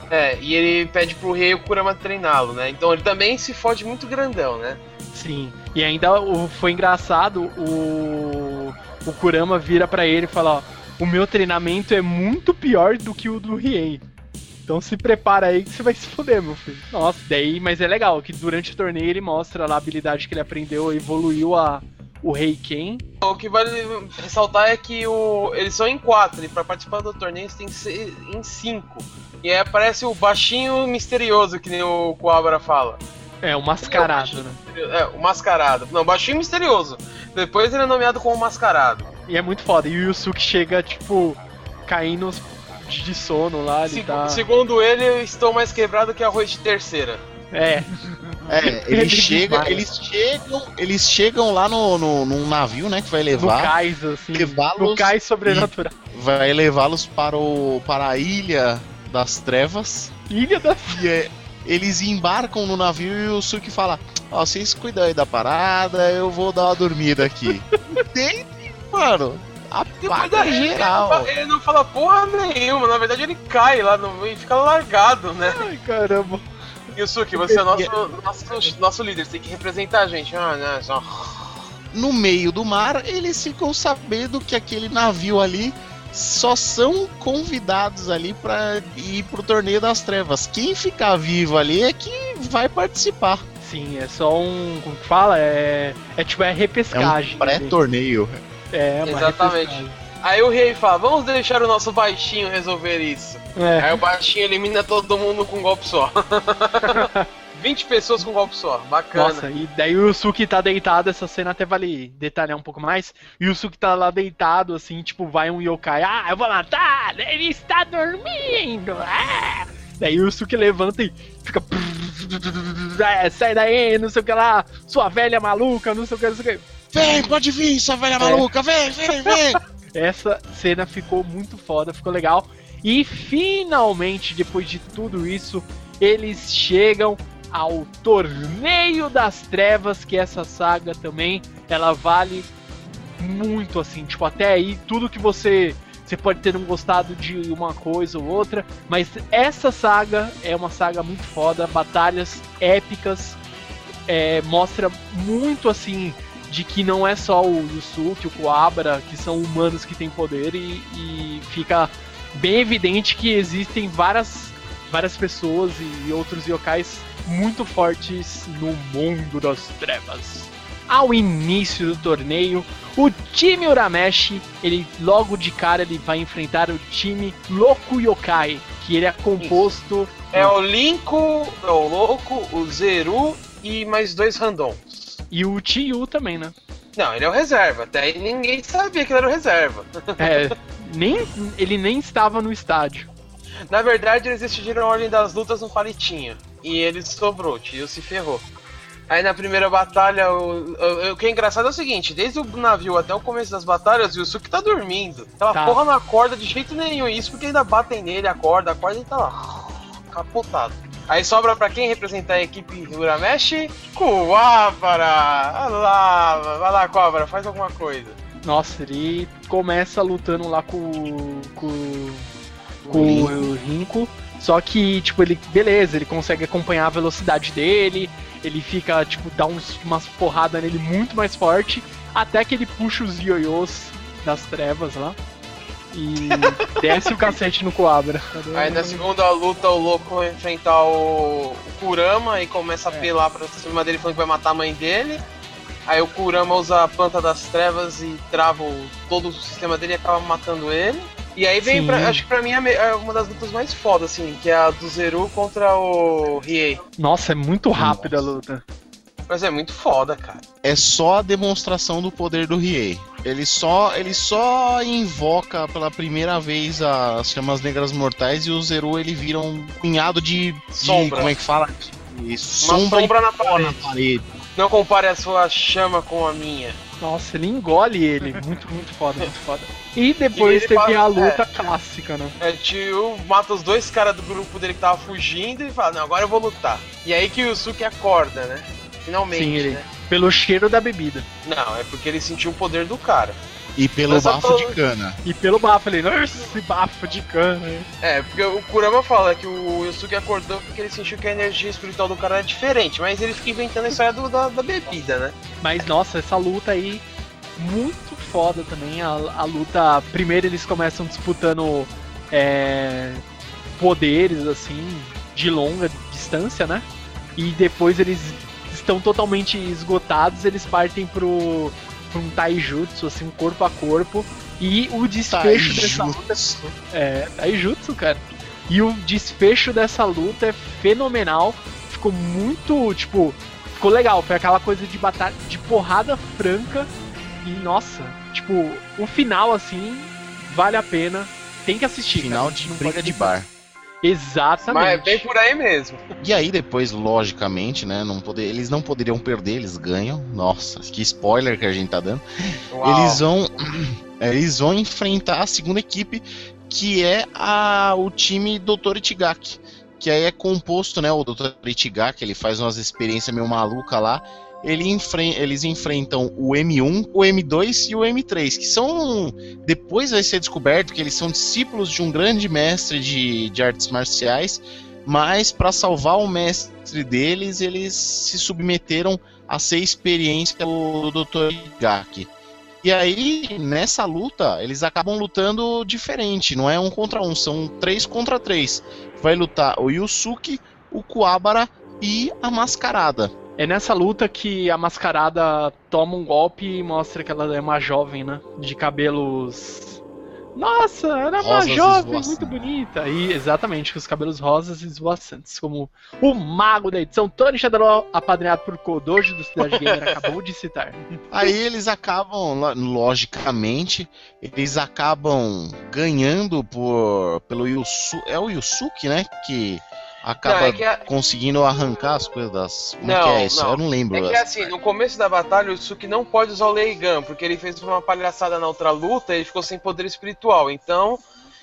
É, e ele pede pro rei o Kurama treiná-lo, né? Então ele também se fode muito grandão, né? Sim. E ainda o, foi engraçado, o, o Kurama vira para ele e fala, ó, o meu treinamento é muito pior do que o do Riei. Então se prepara aí que você vai se foder, meu filho. Nossa, daí, mas é legal que durante o torneio ele mostra lá a habilidade que ele aprendeu, evoluiu a, o Rei Ken. O que vale ressaltar é que o, eles são em quatro, e para participar do torneio tem que ser em cinco. E aí aparece o baixinho misterioso, que nem o Coabra fala. É, o mascarado, né? É, o mascarado. Não, baixinho misterioso. Depois ele é nomeado como mascarado. E é muito foda. E o Yusuke chega, tipo, caindo de sono lá. Ele tá... Segundo ele, eu estou mais quebrado que arroz de terceira. É. É, *laughs* ele chega, eles chegam, eles chegam lá no, no, num navio, né, que vai levar. No cais, assim. No cais sobrenatural. Vai levá-los para o para a ilha das trevas. Ilha das E é, eles embarcam no navio e o Suki fala: Ó, oh, vocês cuidam aí da parada, eu vou dar uma dormida aqui. *laughs* Tem, mano. Apaga geral. Ele, ele não fala porra nenhuma, na verdade ele cai lá no e fica largado, né? Ai, caramba. Yusuke, você é nosso, nosso, nosso líder, você tem que representar a gente. Ah, né, só... No meio do mar, eles ficam sabendo que aquele navio ali só são convidados ali para ir pro torneio das trevas. Quem ficar vivo ali é que vai participar. Sim, é só um. Como que fala? É. É tipo, é repescagem. É um pré-torneio. É, Exatamente. Aí o rei fala, vamos deixar o nosso baixinho resolver isso. É. Aí o baixinho elimina todo mundo com um golpe só. *laughs* 20 pessoas com um golpe só, bacana. Nossa, e daí o Yusuke tá deitado, essa cena até vale detalhar um pouco mais. E o Yusuke tá lá deitado, assim, tipo, vai um yokai, ah, eu vou matar, ele está dormindo, ah! Daí o Yusuke levanta e fica. É, sai daí, não sei o que lá, sua velha maluca, não sei o que, não sei o que. Vem, pode vir, sua velha é. maluca, vem, vem, vem! *laughs* Essa cena ficou muito foda, ficou legal. E finalmente, depois de tudo isso, eles chegam ao Torneio das Trevas, que essa saga também, ela vale muito assim, tipo, até aí tudo que você você pode ter não gostado de uma coisa ou outra, mas essa saga é uma saga muito foda, batalhas épicas, é, mostra muito assim de que não é só o Yusuke, o Kuabara, que são humanos que têm poder e, e fica bem evidente que existem várias várias pessoas e outros yokais muito fortes no mundo das trevas. Ao início do torneio, o time Urameshi, ele logo de cara ele vai enfrentar o time Loco Yokai, que ele é composto é o Linko, é o Louco, o Zeru e mais dois randoms. E o Tiu também, né? Não, ele é o reserva. Até aí ninguém sabia que ele era o reserva. *laughs* É, nem, ele nem estava no estádio. Na verdade, eles decidiram a ordem das lutas no palitinho. E ele sobrou, o tio se ferrou. Aí na primeira batalha, o, o, o, que é engraçado é o seguinte, desde o navio até o começo das batalhas, o Yusuke tá dormindo. Aquela tá. porra não acorda de jeito nenhum. Isso porque ainda batem nele, acorda, acorda e tá lá. Capotado. Aí sobra pra quem representar a equipe Urameshi? Kuwabara! Vai lá, vai lá, Cobra, faz alguma coisa. Nossa, ele começa lutando lá com, com, com o Rinko. Só que, tipo, ele, beleza, ele consegue acompanhar a velocidade dele, ele fica, tipo, dá uns, umas porradas nele muito mais forte, até que ele puxa os ioiôs das trevas lá e desce o cacete no Coabra. Aí na segunda luta o louco vai enfrentar o, o Kurama e começa a é. apelar pra cima dele falando que vai matar a mãe dele. Aí o Kurama usa a planta das trevas e trava o, todo o sistema dele e acaba matando ele. E aí vem, pra, acho que pra mim é, é uma das lutas mais fodas, assim, que é a do Zeru contra o Riei. Nossa, é muito rápida a luta. Mas é muito foda, cara. É só a demonstração do poder do Riei. Ele só, ele só invoca pela primeira vez as chamas negras mortais e o Zeru ele vira um cunhado de, sombra. como é que fala? De sombra, sombra na parede. na parede. Não compare a sua chama com a minha. Nossa, ele engole ele. Muito, muito foda, muito foda. E depois E teve fala- a luta é. clássica, né? É, tio mata os dois caras do grupo dele que tava fugindo e fala, não, agora eu vou lutar. E aí que o Yusuke acorda, né? Finalmente, Sim, ele- né? Pelo cheiro da bebida. Não, é porque ele sentiu o poder do cara. E pelo Mas bafo tô- de cana. E pelo bafo, ele, "Nossa, esse bafo de cana. hein?" É, porque o Kurama fala que o Yusuke acordou porque ele sentiu que a energia espiritual do cara era diferente, mas ele fica inventando a história do- da, da bebida, né? Mas nossa, essa luta aí, muito foda também. A, a luta. Primeiro eles começam disputando é, poderes, assim, de longa distância, né? E depois eles estão totalmente esgotados, eles partem pro, pro um taijutsu, assim, um corpo a corpo. E o desfecho dessa luta Taijutsu. é, taijutsu, cara. E o desfecho dessa luta é fenomenal. Ficou muito, tipo, ficou legal. Foi aquela coisa de batalha, de porrada franca. E nossa, tipo, o final assim vale a pena. Tem que assistir. Final cara. de briga de bar. Exatamente. Mas é bem por aí mesmo. E aí depois, logicamente, né, não poder, eles não poderiam perder, eles ganham. Nossa, que spoiler que a gente tá dando. Uau. Eles vão *clears throat* eles vão enfrentar a segunda equipe, que é a o time Dr. Itigaki, que aí é composto, né, o Dr. Itigaki, ele faz umas experiências meio maluca lá. Ele eles enfrentam o M1, o M2 e o M3, que são. Depois vai ser descoberto que eles são discípulos de um grande mestre de, de artes marciais, mas para salvar o mestre deles, eles se submeteram a ser experiência do Dr. Igaki. E aí, nessa luta, eles acabam lutando diferente, não é um contra um, são três contra três. Vai lutar o Yusuke, o Kuwabara e a Mascarada. É nessa luta que a mascarada toma um golpe e mostra que ela é uma jovem, né? De cabelos. Nossa, era uma Rosas jovem muito bonita. E exatamente, com os cabelos rosas e esvoaçantes. Como o mago da edição Tony Shadowlaw, apadrinhado por Kodoji do Cidade Gamer, *laughs* acabou de citar. Aí eles acabam, lo- logicamente, eles acabam ganhando por pelo Yusu, é o Yusuke, né, que acaba Não, é a- conseguindo arrancar as coisas das. Como é Não, que é isso? não. Eu não lembro. É que assim, no começo da batalha, o Yusuke não pode usar o Leigan, porque ele fez uma palhaçada na outra luta e ele ficou sem poder espiritual. Então,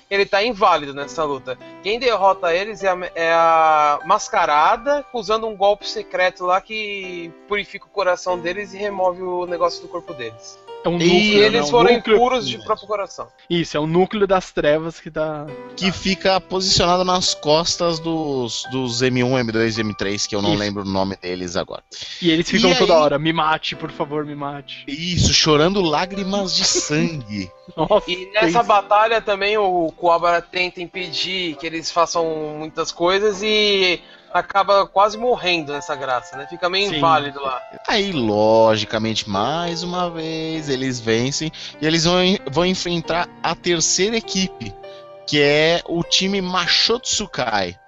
ele tá inválido nessa luta. Quem derrota eles é a, é a Mascarada, usando um golpe secreto lá que purifica o coração deles e remove o negócio do corpo deles. É um E núcleo, né? eles Um foram núcleo- impuros de próprio coração. Isso, é o núcleo das trevas que tá. que fica posicionado nas costas dos, dos M1, M2 e M3, que eu não Isso. lembro o nome deles agora. E eles ficam E toda aí- hora, me mate, por favor, me mate. Isso, chorando lágrimas de sangue. *laughs* Nossa, E nessa tem- batalha também o Kuwabara tenta impedir que eles façam muitas coisas e acaba quase morrendo nessa graça, né? Fica meio Sim. inválido lá. Aí, logicamente, mais uma vez, eles vencem e eles vão, vão enfrentar a terceira equipe, que é o time Machotsukai.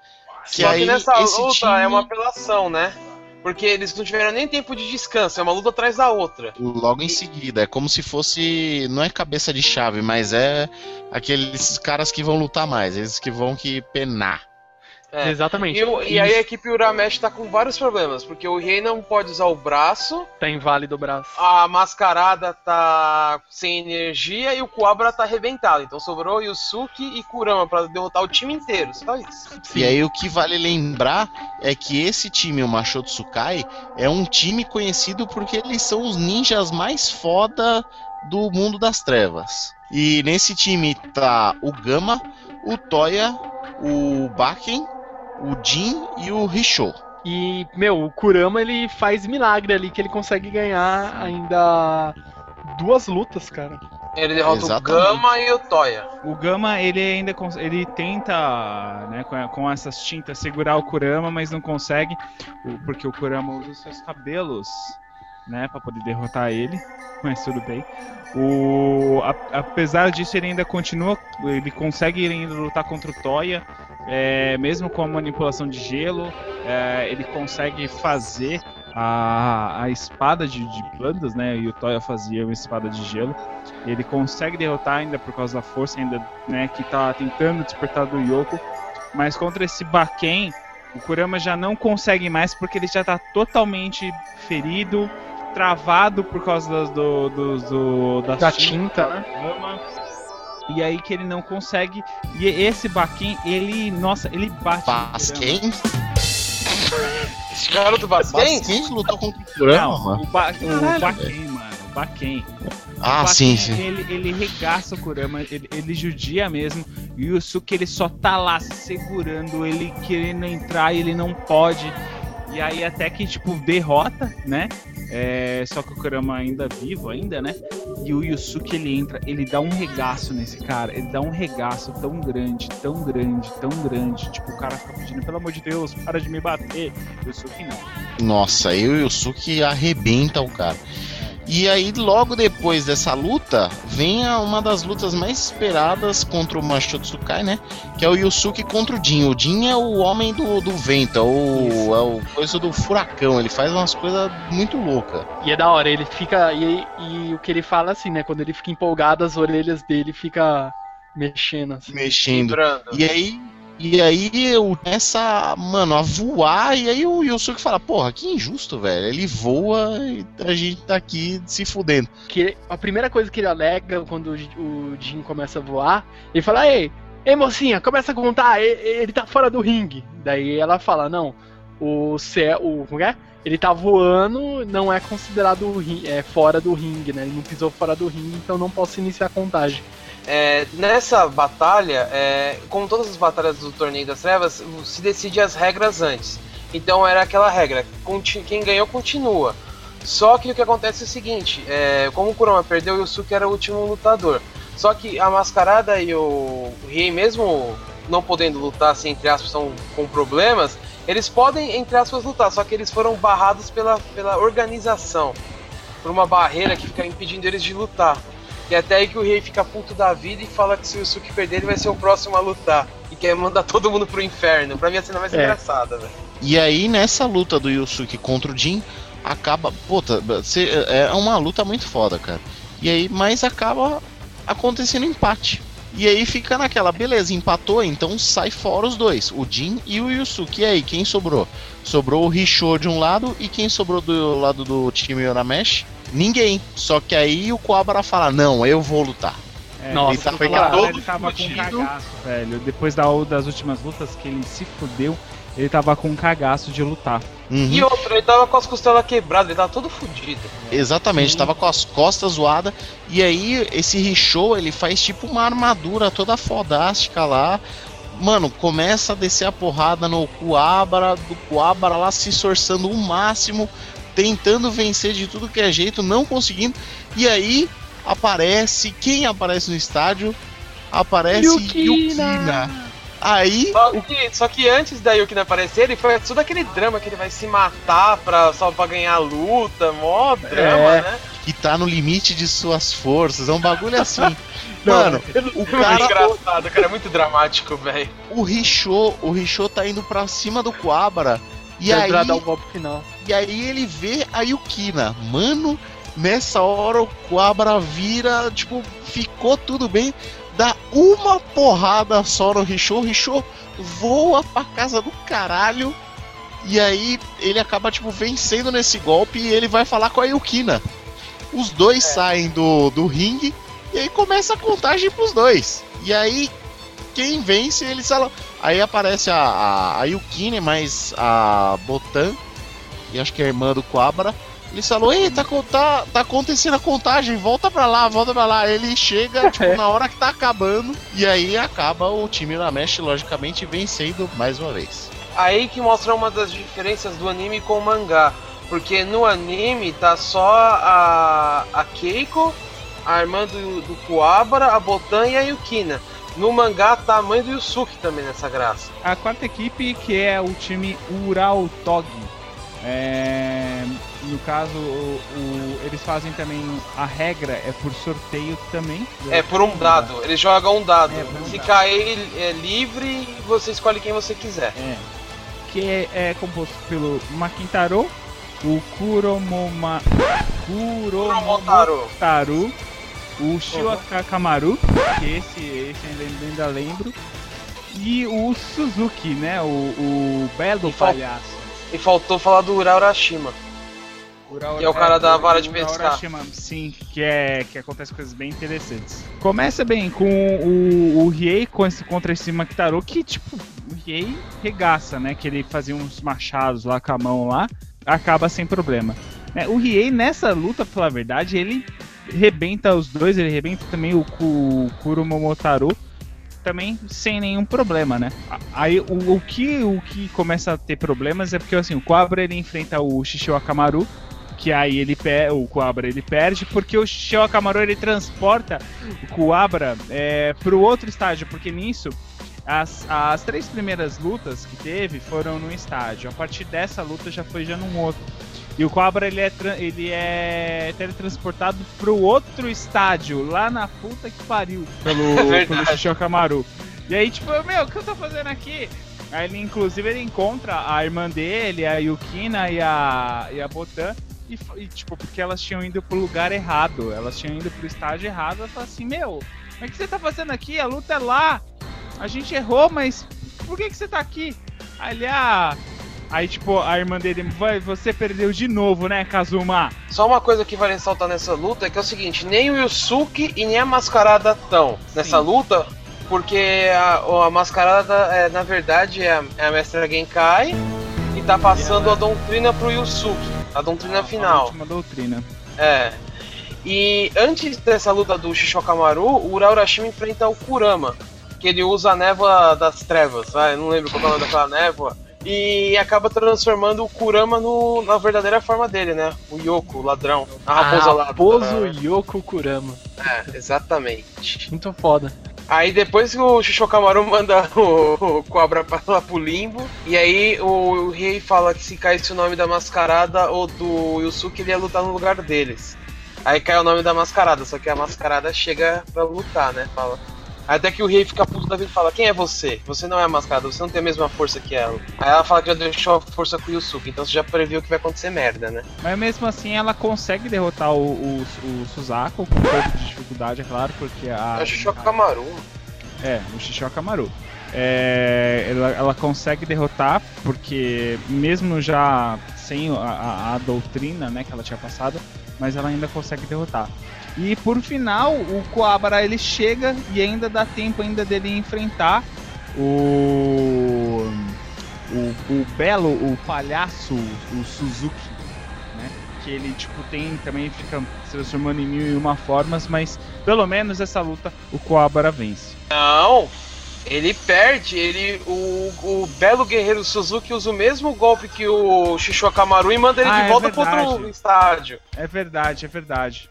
Que Só aí, que nessa esse luta time- é uma apelação, né? Porque eles não tiveram nem tempo de descanso, é uma luta atrás da outra. Logo em seguida, é como se fosse. Não é cabeça de chave, mas é aqueles caras que vão lutar mais, eles que vão que penar. É. Exatamente. E, o- e aí a equipe Uramesh tá com vários problemas, porque o Rei não pode usar o braço, tá inválido o braço. a mascarada tá sem energia e o Kuabra tá arrebentado. Então sobrou Yusuke e Kurama pra derrotar o time inteiro, só isso. Sim. E aí o que vale lembrar é que esse time, o Machotsukai, é um time conhecido porque eles são os ninjas mais foda do mundo das trevas. E nesse time tá o Gama, o Toya, o Baken, o Jin e o Risho. E, meu, o Kurama ele faz milagre ali que ele consegue ganhar ainda duas lutas, cara. Ele derrota Exatamente. o Gama e o Toya. O Gama, ele ainda ele tenta, né, com, essas tintas segurar o Kurama, mas não consegue, porque o Kurama usa os seus cabelos, né, para poder derrotar ele, mas tudo bem. O, a- apesar disso, ele ainda continua, ele consegue ainda lutar contra o Toya, é, mesmo com a manipulação de gelo, é, ele consegue fazer a, a espada de, de plantas, né, e o Toya fazia uma espada de gelo. Ele consegue derrotar ainda por causa da força ainda, né, que tá tentando despertar do Yoko. Mas contra esse Baken, o Kurama já não consegue mais porque ele já tá totalmente ferido, travado por causa das, do, do, do- das Da tintas tinta, né? E aí que ele não consegue. E esse Baquem, ele. Nossa, ele bate. Basquem? *laughs* Esse garoto Basquens? Basquem lutou contra o Kurama, Não, o, ba o Baquem, mano. O Baquem. Ah, O sim, Baquem, sim. Ele, ele regaça o Kurama, ele, ele judia mesmo. E o Yusuke ele só tá lá segurando, ele querendo entrar e ele não pode. E aí até que, tipo, derrota, né? É, só que o Kurama ainda vivo ainda, né? E o Yusuke ele entra, ele dá um regaço nesse cara, ele dá um regaço tão grande, tão grande, tão grande. Tipo, o cara fica pedindo, pelo amor de Deus, para de me bater. Yusuke não. Nossa, aí o Yusuke arrebenta o cara. E aí, logo depois dessa luta, vem uma das lutas mais esperadas contra o Machotsukai, né? Que é o Yusuke contra o Jin. O Jin é o homem do, do vento, é o, é o coisa do furacão. Ele faz umas coisas muito loucas. E é da hora, ele fica. E, e o que ele fala assim, né? Quando ele fica empolgado, as orelhas dele fica mexendo assim. Mexendo. Vibrando. E aí, e aí eu começa, mano, a voar, e aí o Yusuke fala, porra, que injusto, velho. Ele voa e a gente tá aqui se fudendo. Que a primeira coisa que ele alega quando o, Jin começa a voar, ele fala, ei, ei mocinha, começa a contar, e- ele tá fora do ringue. Daí ela fala, não, o céu. O, como é? Ele tá voando, não é considerado é, fora do ringue, né? Ele não pisou fora do ringue, então não posso iniciar a contagem. É, nessa batalha, é, como todas as batalhas do Torneio das Trevas, se decide as regras antes. Então era aquela regra, quem ganhou continua. Só que o que acontece é o seguinte, é, como o Kurama perdeu, o Yusuke era o último lutador. Só que a Mascarada e o, o Riei, mesmo não podendo lutar, assim, entre aspas, são com problemas, eles podem, entre aspas, lutar, só que eles foram barrados pela, pela organização. Por uma barreira que fica impedindo eles de lutar. E até aí que o rei fica puto da vida e fala que se o Yusuke perder, ele vai ser o próximo a lutar. E quer mandar *laughs* todo mundo pro inferno. Pra mim a cena mais É. engraçada, velho. E aí, nessa luta do Yusuke contra o Jin, acaba. Puta, é uma luta muito foda, cara. E aí, mas acaba acontecendo empate. E aí fica naquela, beleza, empatou, então sai fora os dois, o Jin e o Yusuke. E aí, quem sobrou? Sobrou o Risho de um lado e quem sobrou do lado do time Yonamesh? Ninguém. Só que aí o Cobra fala: Não, eu vou lutar. É, Nossa, ele tava, foi lá, todo ele tava com fudido. cagaço, velho. Depois da, das últimas lutas que ele se fudeu, ele tava com cagaço de lutar. Uhum. E outro, ele tava com as costelas quebradas, ele tava todo fudido. Exatamente, Sim. tava com as costas zoadas. E aí, esse Richo, ele faz tipo uma armadura toda fodástica lá. Mano, começa a descer a porrada no Coabra, do Coabra lá se esforçando o máximo, tentando vencer de tudo que é jeito, não conseguindo. E aí aparece, quem aparece no estádio? Aparece Yukina. Yukina. Aí, Só que, só que antes da Yukina aparecer, ele foi todo aquele drama que ele vai se matar pra, só pra ganhar a luta, mó drama, É. né? que tá no limite de suas forças, é um bagulho assim. *laughs* Mano, o Muito cara, engraçado, o cara é muito dramático, velho. o Richo, o Richo tá indo pra cima do Coabra. E aí, dar o golpe final. e aí ele vê a Yukina. Mano, nessa hora o Coabra vira, tipo, ficou tudo bem. Dá uma porrada só no Richo. O Richo voa pra casa do caralho. E aí ele acaba, tipo, vencendo nesse golpe e ele vai falar com a Yukina. Os dois saem do, do ringue e aí começa a contagem pros dois. E aí, quem vence, eles falam. Aí aparece a, a, a Yukine, mais a Botan, e acho que é a irmã do Quabra. Eles falam, ei, tá, tá, tá acontecendo a contagem, volta pra lá, volta pra lá. Ele chega, *laughs* tipo, É. na hora que tá acabando, e aí acaba o time Uramesh, logicamente, vencendo mais uma vez. Aí que mostra uma das diferenças do anime com o mangá. Porque no anime tá só a, a Keiko, a irmã do, do Kuwabara, a Botan e a Yukina. No mangá tá a mãe do Yusuke também nessa graça. A quarta equipe, que é o time Ural Tog. É, no caso, o- o- eles fazem também. A regra é por sorteio também. É por um dado, eles jogam um dado. É, um Se dado. cair é livre, você escolhe quem você quiser. É. Que é, é composto pelo Makintaro, o Kuromoma. Kuromotaro, o Shiokakamaru, que esse, esse ainda, ainda lembro. E o Suzuki, né? O, o belo E palhaço. E faltou falar do Ura Urashima. Uraura- Que é o cara da vara de pescar. Sim, que é que acontece coisas bem interessantes. Começa bem com o, o Riei com esse, contra esse Makitaru, que tipo, o Riei regaça, né? Que ele fazia uns machados lá com a mão lá, acaba sem problema. Né, O Riei nessa luta, pra falar a verdade, ele rebenta os dois, ele rebenta também o, o também sem nenhum problema, né? Aí o, o que o que começa a ter problemas é porque assim, o Quabra ele enfrenta o Shishio Akamaru, que aí ele o Quabra ele perde porque o Akamaru ele transporta o Quabra é, pro outro estágio, porque nisso as, as três primeiras lutas que teve foram no estádio. A partir dessa luta já foi já num outro. E o Cobra ele é, ele é teletransportado pro outro estádio, lá na puta que pariu, pelo, *laughs* verdade. pelo Shishio Kamaru. E aí, tipo, meu, o que eu tô fazendo aqui? Aí ele, inclusive, ele encontra a irmã dele, a Yukina e a, e a Botan. E, e, tipo, porque elas tinham ido pro lugar errado, elas tinham ido pro estádio errado. Ela fala assim: Meu, como é que você tá fazendo aqui? A luta é lá. A gente errou, mas por que, que você tá aqui? Ele, ah. Aí, tipo, a irmã dele, vai, você perdeu de novo, né, Kazuma? Só uma coisa que vale ressaltar nessa luta é que é o seguinte, nem o Yusuke e nem a Mascarada estão nessa luta, porque a, a Mascarada, é, na verdade, é a, é a Mestra Genkai e tá passando a doutrina pro Yusuke, a doutrina A final. última doutrina. É. E antes dessa luta do Shishokamaru, o Uraurashima enfrenta o Kurama, que ele usa a névoa das trevas, vai, eu não lembro qual é o nome daquela névoa. E acaba transformando o Kurama no, na verdadeira forma dele, né? O Yoko, o ladrão. A raposa lá. Raposo Yoko Kurama. É, exatamente. Muito foda. Aí depois o Shishokamaru *laughs* manda o, o Cobra pra lá pro limbo, e aí o rei fala que se caísse o nome da mascarada ou do Yusuke, ele ia lutar no lugar deles. Aí cai o nome da mascarada, só que a mascarada chega pra lutar, né? Fala. Até que o rei fica puto da vida e fala: Quem é você? Você não é a mascarada, você não tem a mesma força que ela. Aí ela fala que já deixou a força com o Yusuke, então você já previu que vai acontecer merda, né? Mas mesmo assim ela consegue derrotar o, o, o Suzaku com um pouco de dificuldade, é claro, porque a. É o Shishokamaru. É, o Shishio Kamaru. É, ela, ela consegue derrotar, porque mesmo já sem a, a- a doutrina né, que ela tinha passado, mas ela ainda consegue derrotar. E por final, o Coabra ele chega e ainda dá tempo ainda dele enfrentar o, o, o belo, o palhaço, o Suzuki, né? Que ele tipo tem também fica se transformando em mil e uma formas, mas pelo menos essa luta o Coabra vence. Não, ele perde. Ele, o, o belo guerreiro Suzuki usa o mesmo golpe que o Shishokamaru e manda ele Ah, de é volta pro verdade. outro estádio. É verdade, é verdade.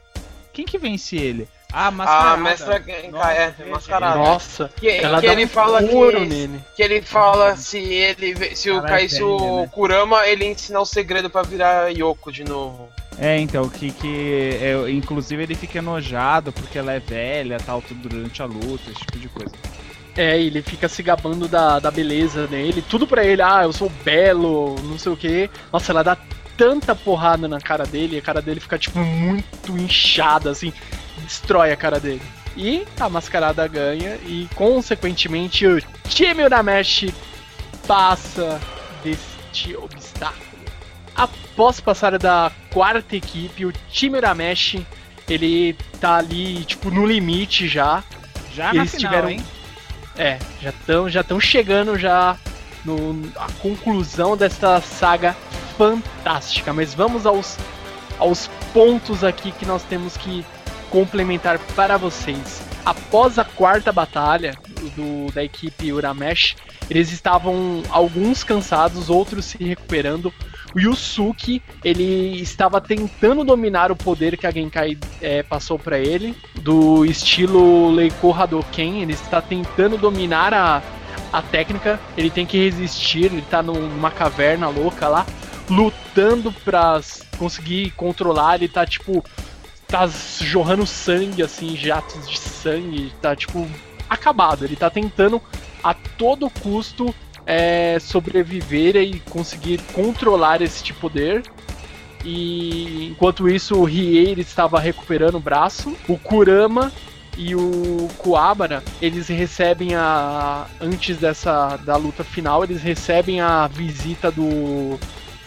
Quem que vence ele? Ah, A mascarada. mestra Genkai, Nossa, é, mascarada. Nossa, Que, ela que dá ele um fala que, nele. que ele fala se ele se o velho, o né? Kurama, ele ensina o segredo pra virar Yoko de novo. É, então, que, que é, inclusive ele fica enojado porque ela é velha, tal, tudo durante a luta, esse tipo de coisa. É, ele fica se gabando da, da beleza dele. Tudo pra ele, ah, eu sou belo, não sei o que. Nossa, ela dá tanta porrada na cara dele, a cara dele fica, tipo, muito inchada, assim. Destrói a cara dele. E a mascarada ganha e, consequentemente, o time Urameshi passa deste obstáculo. Após passar da quarta equipe, o time Urameshi, ele tá ali, tipo, no limite já. Já na Eles final, tiveram- hein? É, já estão já tão chegando já no a conclusão dessa saga fantástica. Mas vamos aos, aos pontos aqui que nós temos que complementar para vocês. Após a quarta batalha do, da equipe Uramesh, eles estavam alguns cansados, outros se recuperando. O Yusuke, ele estava tentando dominar o poder que a Genkai eh, passou para ele, do estilo Leiko Hadoken, ele está tentando dominar a, a técnica, ele tem que resistir, ele tá num- numa caverna louca lá, lutando pra conseguir controlar, ele tá tipo, tá jorrando sangue, assim, jatos de sangue, tá tipo, acabado, ele tá tentando a todo custo é, sobreviver e conseguir controlar este poder. E enquanto isso, o Riei estava recuperando o braço. O Kurama e o Kuwabara, eles recebem a antes dessa da luta final, eles recebem a visita do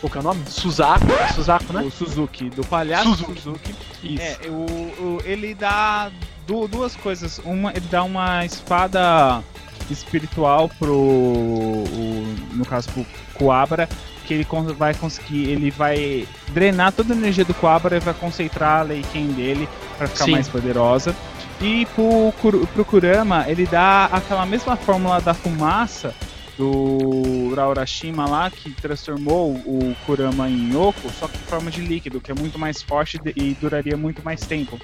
Qual que é o nome? Suzaku. Suzaku, né? O Suzuki, do palhaço Suzuki. Suzuki. Isso. É, o, o- ele dá du- duas coisas. Uma, ele dá uma espada espiritual pro. o- no caso, pro Kuabra. Que ele vai conseguir. Ele vai drenar toda a energia do Kuabra e vai concentrar a Leiken dele pra ficar Sim. mais poderosa. E pro, pro Kurama, ele dá aquela mesma fórmula da fumaça do Raurashima lá, que transformou o Kurama em Yoko, só que em forma de líquido, que é muito mais forte e duraria muito mais tempo.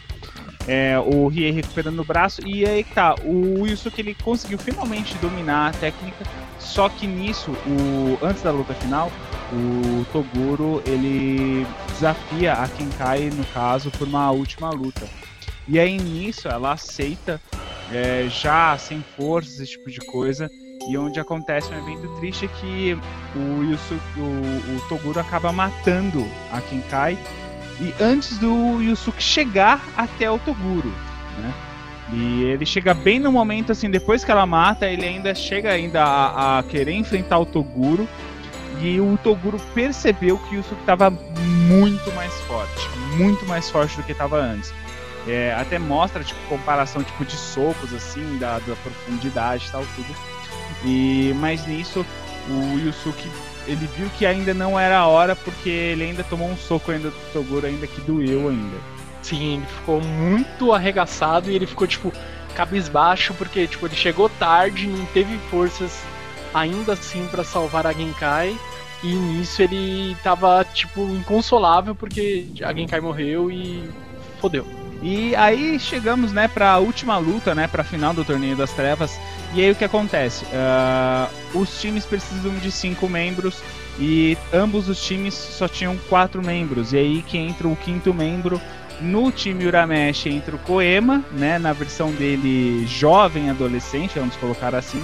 É, o Riei recuperando o braço, e aí tá, o Yusuke ele conseguiu finalmente dominar a técnica, só que nisso, o, antes da luta final, o Toguro ele desafia a Kenkai, no caso, por uma última luta. E aí nisso ela aceita, é, já sem forças, esse tipo de coisa, e onde acontece um evento triste que o, Yusu, o, o Toguro acaba matando a Kenkai e antes do Yusuke chegar até o Toguro, né? E ele chega bem no momento assim, depois que ela mata, ele ainda chega ainda a, a querer enfrentar o Toguro. E o Toguro percebeu que o Yusuke estava muito mais forte, muito mais forte do que estava antes. É, até mostra tipo comparação tipo de socos assim, da, da profundidade tal tudo. E mas nisso o Yusuke ele viu que ainda não era a hora porque ele ainda tomou um soco ainda do Toguro ainda que doeu ainda. Sim, ele ficou muito arregaçado e ele ficou, tipo, cabisbaixo, porque, tipo, ele chegou tarde, não teve forças ainda assim pra salvar a Genkai. E nisso ele tava, tipo, inconsolável porque a Genkai morreu e fodeu. E aí chegamos, né, pra última luta, né, pra final do Torneio das Trevas. E aí o que acontece? Ah, os times precisam de cinco membros e ambos os times só tinham quatro membros. E aí que entra o quinto membro. No time Urameshi entra o Koema, né, na versão dele jovem adolescente, vamos colocar assim.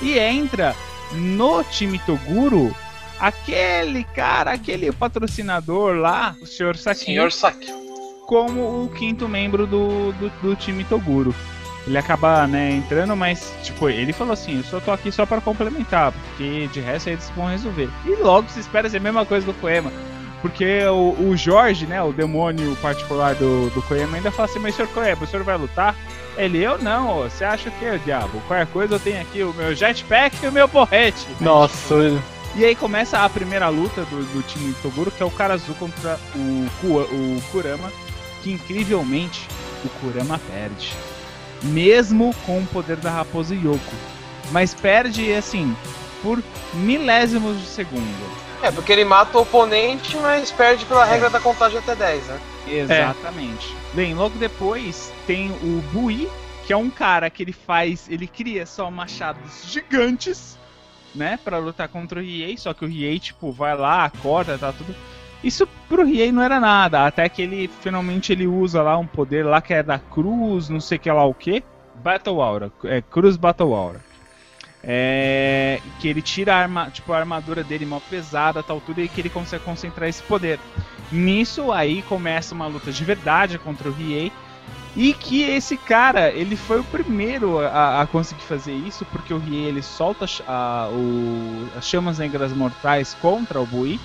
E entra no time Toguro aquele cara, aquele patrocinador lá, o Sr. Saki Senhor. Como o quinto membro do, do, do time Toguro. Ele acaba, né, entrando, mas, tipo, ele falou assim, eu só tô aqui só para complementar, porque de resto eles vão resolver. E logo se espera ser a mesma coisa do Koema. Porque o, o Jorge, né, o demônio particular do, do Koema, ainda fala assim, mas senhor Koema, o senhor vai lutar? Ele, eu não, você acha que é o diabo? Qualquer coisa eu tenho aqui o meu jetpack e o meu porrete. Nossa, E aí começa a primeira luta do, do time Toguro, que é o Karazu contra o, Ku- o Kurama, que incrivelmente o Kurama perde. Mesmo com o poder da Raposa Yoko. Mas perde, assim, por milésimos de segundo. É, porque ele mata o oponente, mas perde pela regra da contagem até 10, né? Exatamente. Bem, logo depois tem o Bui, que é um cara que ele faz, ele cria só machados gigantes, né, Pra lutar contra o Riei, só que o Riei, tipo, vai lá, acorda, tá tudo. Isso pro Riei não era nada, até que ele finalmente ele usa lá um poder lá que é da Cruz, não sei que lá o que, Battle Aura, é Cruz Battle Aura. É, que ele tira a, arma, tipo, a armadura dele mó pesada, tal tudo, e que ele consegue concentrar esse poder. Nisso aí começa uma luta de verdade contra o Riei. E que esse cara, ele foi o primeiro a, a conseguir fazer isso, porque o Riei ele solta a- o- as chamas negras mortais contra o Bui.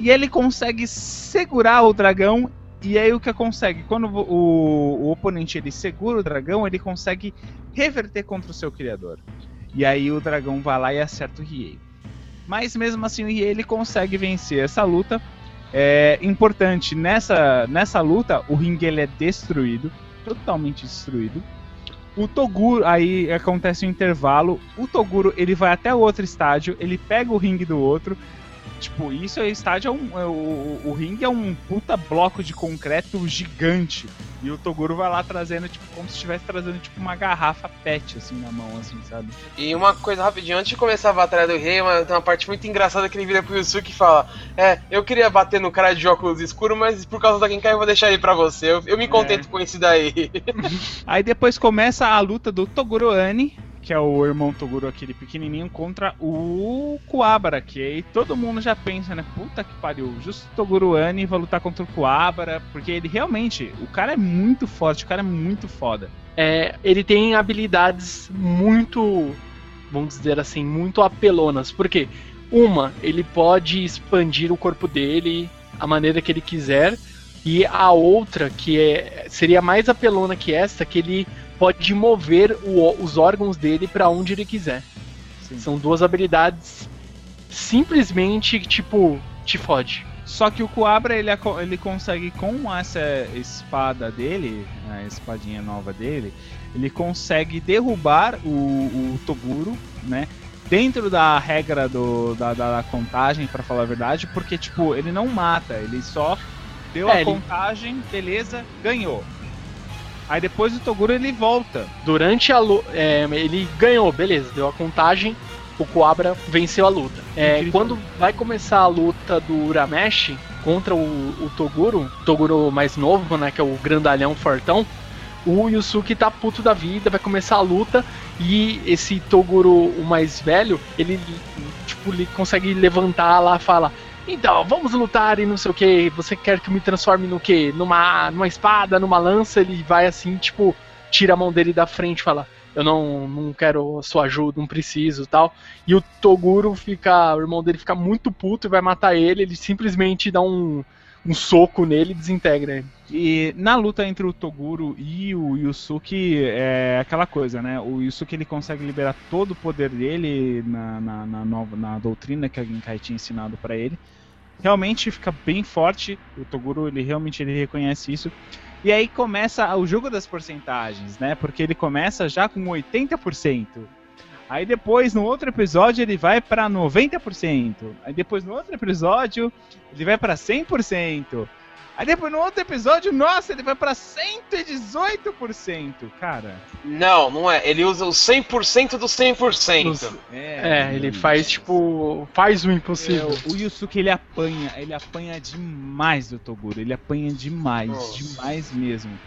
E ele consegue segurar o dragão. E aí o que consegue? Quando o, o- oponente ele segura o dragão, ele consegue reverter contra o seu criador. E aí o dragão vai lá e acerta o Riei. Mas mesmo assim o Riei ele consegue vencer essa luta. É importante, nessa, nessa luta, o ringue ele é destruído, totalmente destruído. O Toguro, aí acontece um intervalo, o Toguro ele vai até o outro estádio, ele pega o ringue do outro. Tipo, isso é estádio, é um, é o, o, o ringue é um puta bloco de concreto gigante. E o Toguro vai lá trazendo, tipo, como se estivesse trazendo, tipo, uma garrafa pet, assim, na mão, assim, sabe? E uma coisa rapidinho, antes de começar a batalha do rei, uma, tem uma parte muito engraçada que ele vira pro Yusuke e fala: É, eu queria bater no cara de óculos escuros, mas por causa da Genkai eu vou deixar ele pra você. Eu, eu me contento com esse daí. *laughs* Aí depois começa a luta do Toguro Ani, que é o irmão Toguro, aquele pequenininho, contra o Kuwabara, que aí todo mundo já pensa, né? Puta que pariu, justo o Toguro Ani vai lutar contra o Kuwabara, porque ele realmente, o cara é muito forte, o cara é muito foda. é, ele tem habilidades muito, vamos dizer assim, muito apelonas. Porque Uma, ele pode expandir o corpo dele a maneira que ele quiser. E a outra, que é, seria mais apelona que esta, que ele pode mover o- os órgãos dele para onde ele quiser. Sim. São duas habilidades simplesmente, tipo, te fode. Só que o Coabra ele, ele consegue com essa espada dele, a espadinha nova dele, ele consegue derrubar o, o Toguro, né? Dentro da regra do, da, da, da contagem, pra falar a verdade, porque tipo, ele não mata, ele só deu É, a ele- contagem, beleza, ganhou. Aí depois o Toguro ele volta. Durante a luta, ele ganhou, beleza, deu a contagem, o Coabra venceu a luta. É, quando vai começar a luta do Urameshi contra o, o Toguro, Toguro mais novo, né, que é o grandalhão fortão, o Yusuke tá puto da vida, vai começar a luta e esse Toguro, o mais velho, ele tipo, ele consegue levantar lá fala: Então, vamos lutar e não sei o que. Você quer que eu me transforme no que? Numa, numa espada, numa lança? Ele vai assim, tipo, tira a mão dele da frente e fala: Eu não, não quero sua ajuda, não preciso tal. E o Toguro fica. O irmão dele fica muito puto e vai matar ele. Ele simplesmente dá um, um soco nele e desintegra ele. E na luta entre o Toguro e o Yusuke, é aquela coisa, né? O Yusuke ele consegue liberar todo o poder dele na, na, na nova, na doutrina que a Genkai tinha ensinado pra ele. Realmente fica bem forte. O Toguro ele realmente ele reconhece isso. E aí começa o jogo das porcentagens, né? Porque ele começa já com 80%. Aí depois, no outro episódio, ele vai pra 90%. Aí depois, no outro episódio, ele vai pra 100%. Aí depois no outro episódio, nossa, ele vai pra 118%, cara. Não, não é. Ele usa o 100% do 100%. É, ele faz, tipo. Faz o É, impossível. o- o Yusuke ele apanha, ele apanha demais do Toguro, ele apanha demais, Nossa. demais mesmo.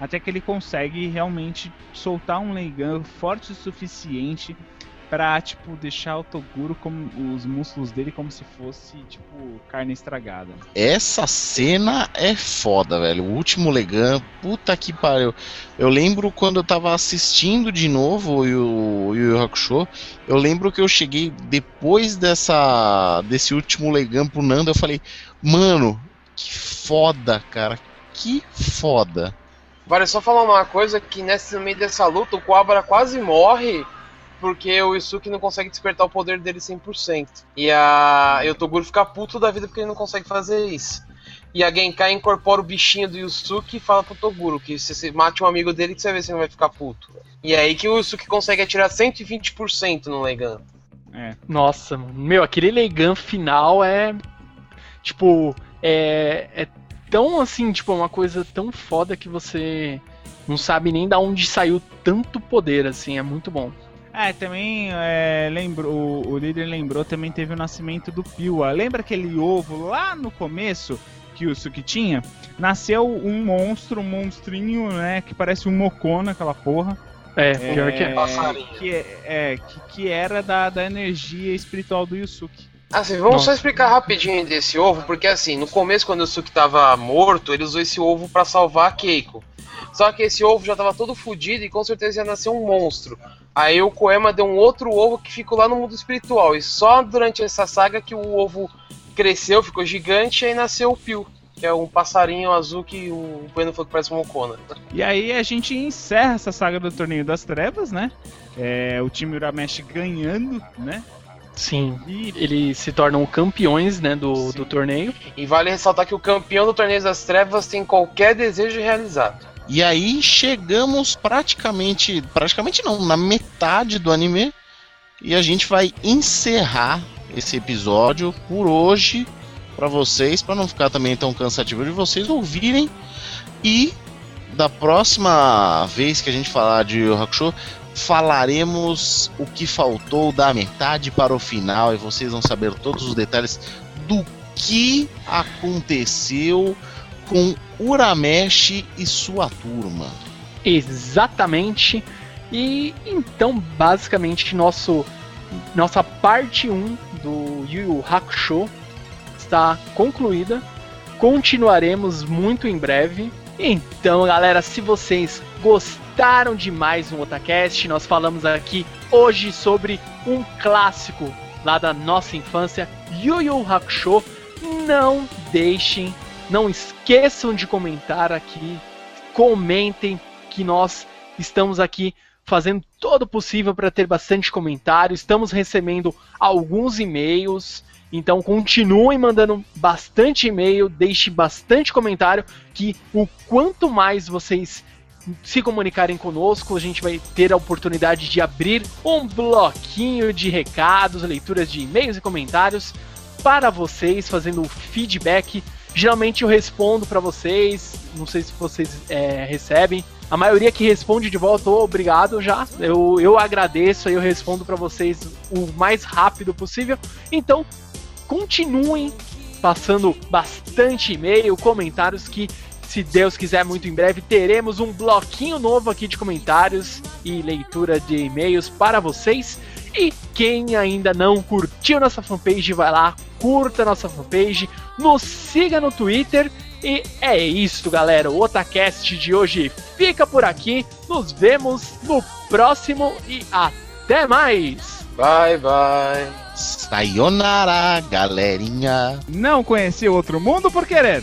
Até que ele consegue realmente soltar um Leigan forte o suficiente pra, tipo, deixar o Toguro como os músculos dele como se fosse, tipo, carne estragada. Essa cena é foda, velho. O último Legan, puta que pariu. Eu lembro quando eu tava assistindo de novo o Yu Yu Yu Hakusho, eu lembro que eu cheguei depois dessa desse último Legan pro Nando, eu falei, mano, que foda, cara. Que foda. Vale só falar uma coisa que nesse no meio dessa luta o Quabra quase morre porque o Yusuke não consegue despertar o poder dele 100%. E a e o Toguro fica puto da vida porque ele não consegue fazer isso. E a Genkai incorpora o bichinho do Yusuke e fala pro Toguro que se você mate um amigo dele que você vê se não vai ficar puto. E é aí que o Yusuke consegue atirar 120% no Leigan. É. Nossa, mano. Meu, aquele Leigan final é. Tipo, é. É tão assim, tipo, uma coisa tão foda que você não sabe nem da onde saiu tanto poder, assim. É muito bom. É, também é, lembrou, o, o líder lembrou, também teve o nascimento do Piwa. Lembra aquele ovo lá no começo que o Suki tinha? Nasceu um monstro, um monstrinho, né, que parece um Mokona, aquela porra. É, pior que é. Que, é, é, que, que era da, da energia espiritual do Yusuke. Assim, vamos Nossa. só explicar rapidinho desse ovo, porque assim, no começo, quando o Yusuke tava morto, ele usou esse ovo pra salvar a Keiko. Só que esse ovo já tava todo fudido e com certeza ia nascer um monstro. Aí o Koema deu um outro ovo que ficou lá no mundo espiritual. E só durante essa saga que o ovo cresceu, ficou gigante, e aí nasceu o Pio. Que é um passarinho azul que o Bueno falou que parece uma Mocona. E aí a gente encerra essa saga do Torneio das Trevas, né? É, o time Urameshi ganhando, né? Sim. E Eles se tornam campeões, né, do, Sim. do torneio. E vale ressaltar que o campeão do Torneio das Trevas tem qualquer desejo realizado. E aí chegamos praticamente, praticamente não, na metade do anime e a gente vai encerrar esse episódio por hoje para vocês, para não ficar também tão cansativo de vocês ouvirem e da próxima vez que a gente falar de Yu Yu Hakusho, falaremos o que faltou da metade para o final e vocês vão saber todos os detalhes do que aconteceu com Urameshi e sua turma. Exatamente. E então, basicamente, nosso, nossa parte 1 do Yu Yu Hakusho está concluída. Continuaremos muito em breve. Então, galera, se vocês gostaram de mais um Otacast, nós falamos aqui hoje sobre um clássico lá da nossa infância, Yu Yu Hakusho. Não deixem, não esqueçam de comentar aqui, comentem que nós estamos aqui fazendo todo o possível para ter bastante comentário. Estamos recebendo alguns e-mails, então continuem mandando bastante e-mail, deixe bastante comentário, que o quanto mais vocês se comunicarem conosco, a gente vai ter a oportunidade de abrir um bloquinho de recados, leituras de e-mails e comentários para vocês, fazendo feedback. Geralmente eu respondo para vocês, não sei se vocês é, recebem. A maioria que responde de volta, oh, obrigado já. Eu, eu agradeço, aí eu respondo para vocês o mais rápido possível. Então, continuem passando bastante e-mail, comentários que se Deus quiser, muito em breve teremos um bloquinho novo aqui de comentários e leitura de e-mails para vocês. E quem ainda não curtiu nossa fanpage, vai lá, curta nossa fanpage, nos siga no Twitter. E é isso, galera. O Otacast de hoje fica por aqui. Nos vemos no próximo e até mais. Bye, bye. Sayonara, galerinha. Não conheci outro mundo por querer.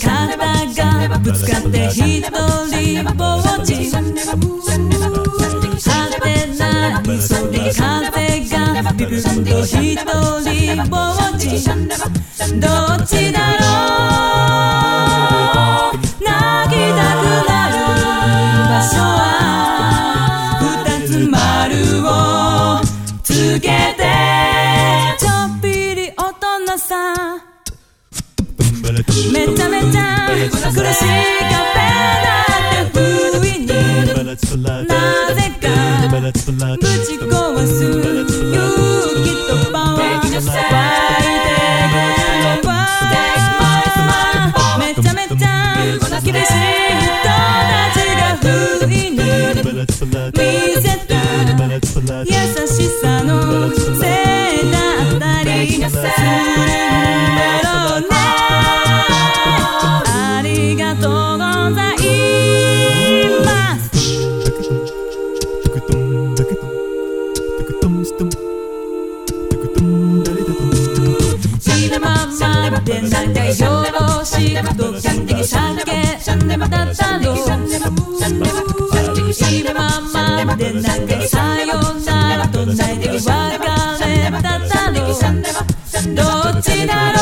どこに肩がぶつかって一人ぼっち果てないそに風がビブンと一人ぼっちどっちだろう ままでなんかよろし。くと完璧さけだったろ今ままでなんかさよならとないで別れだったろどっちだろう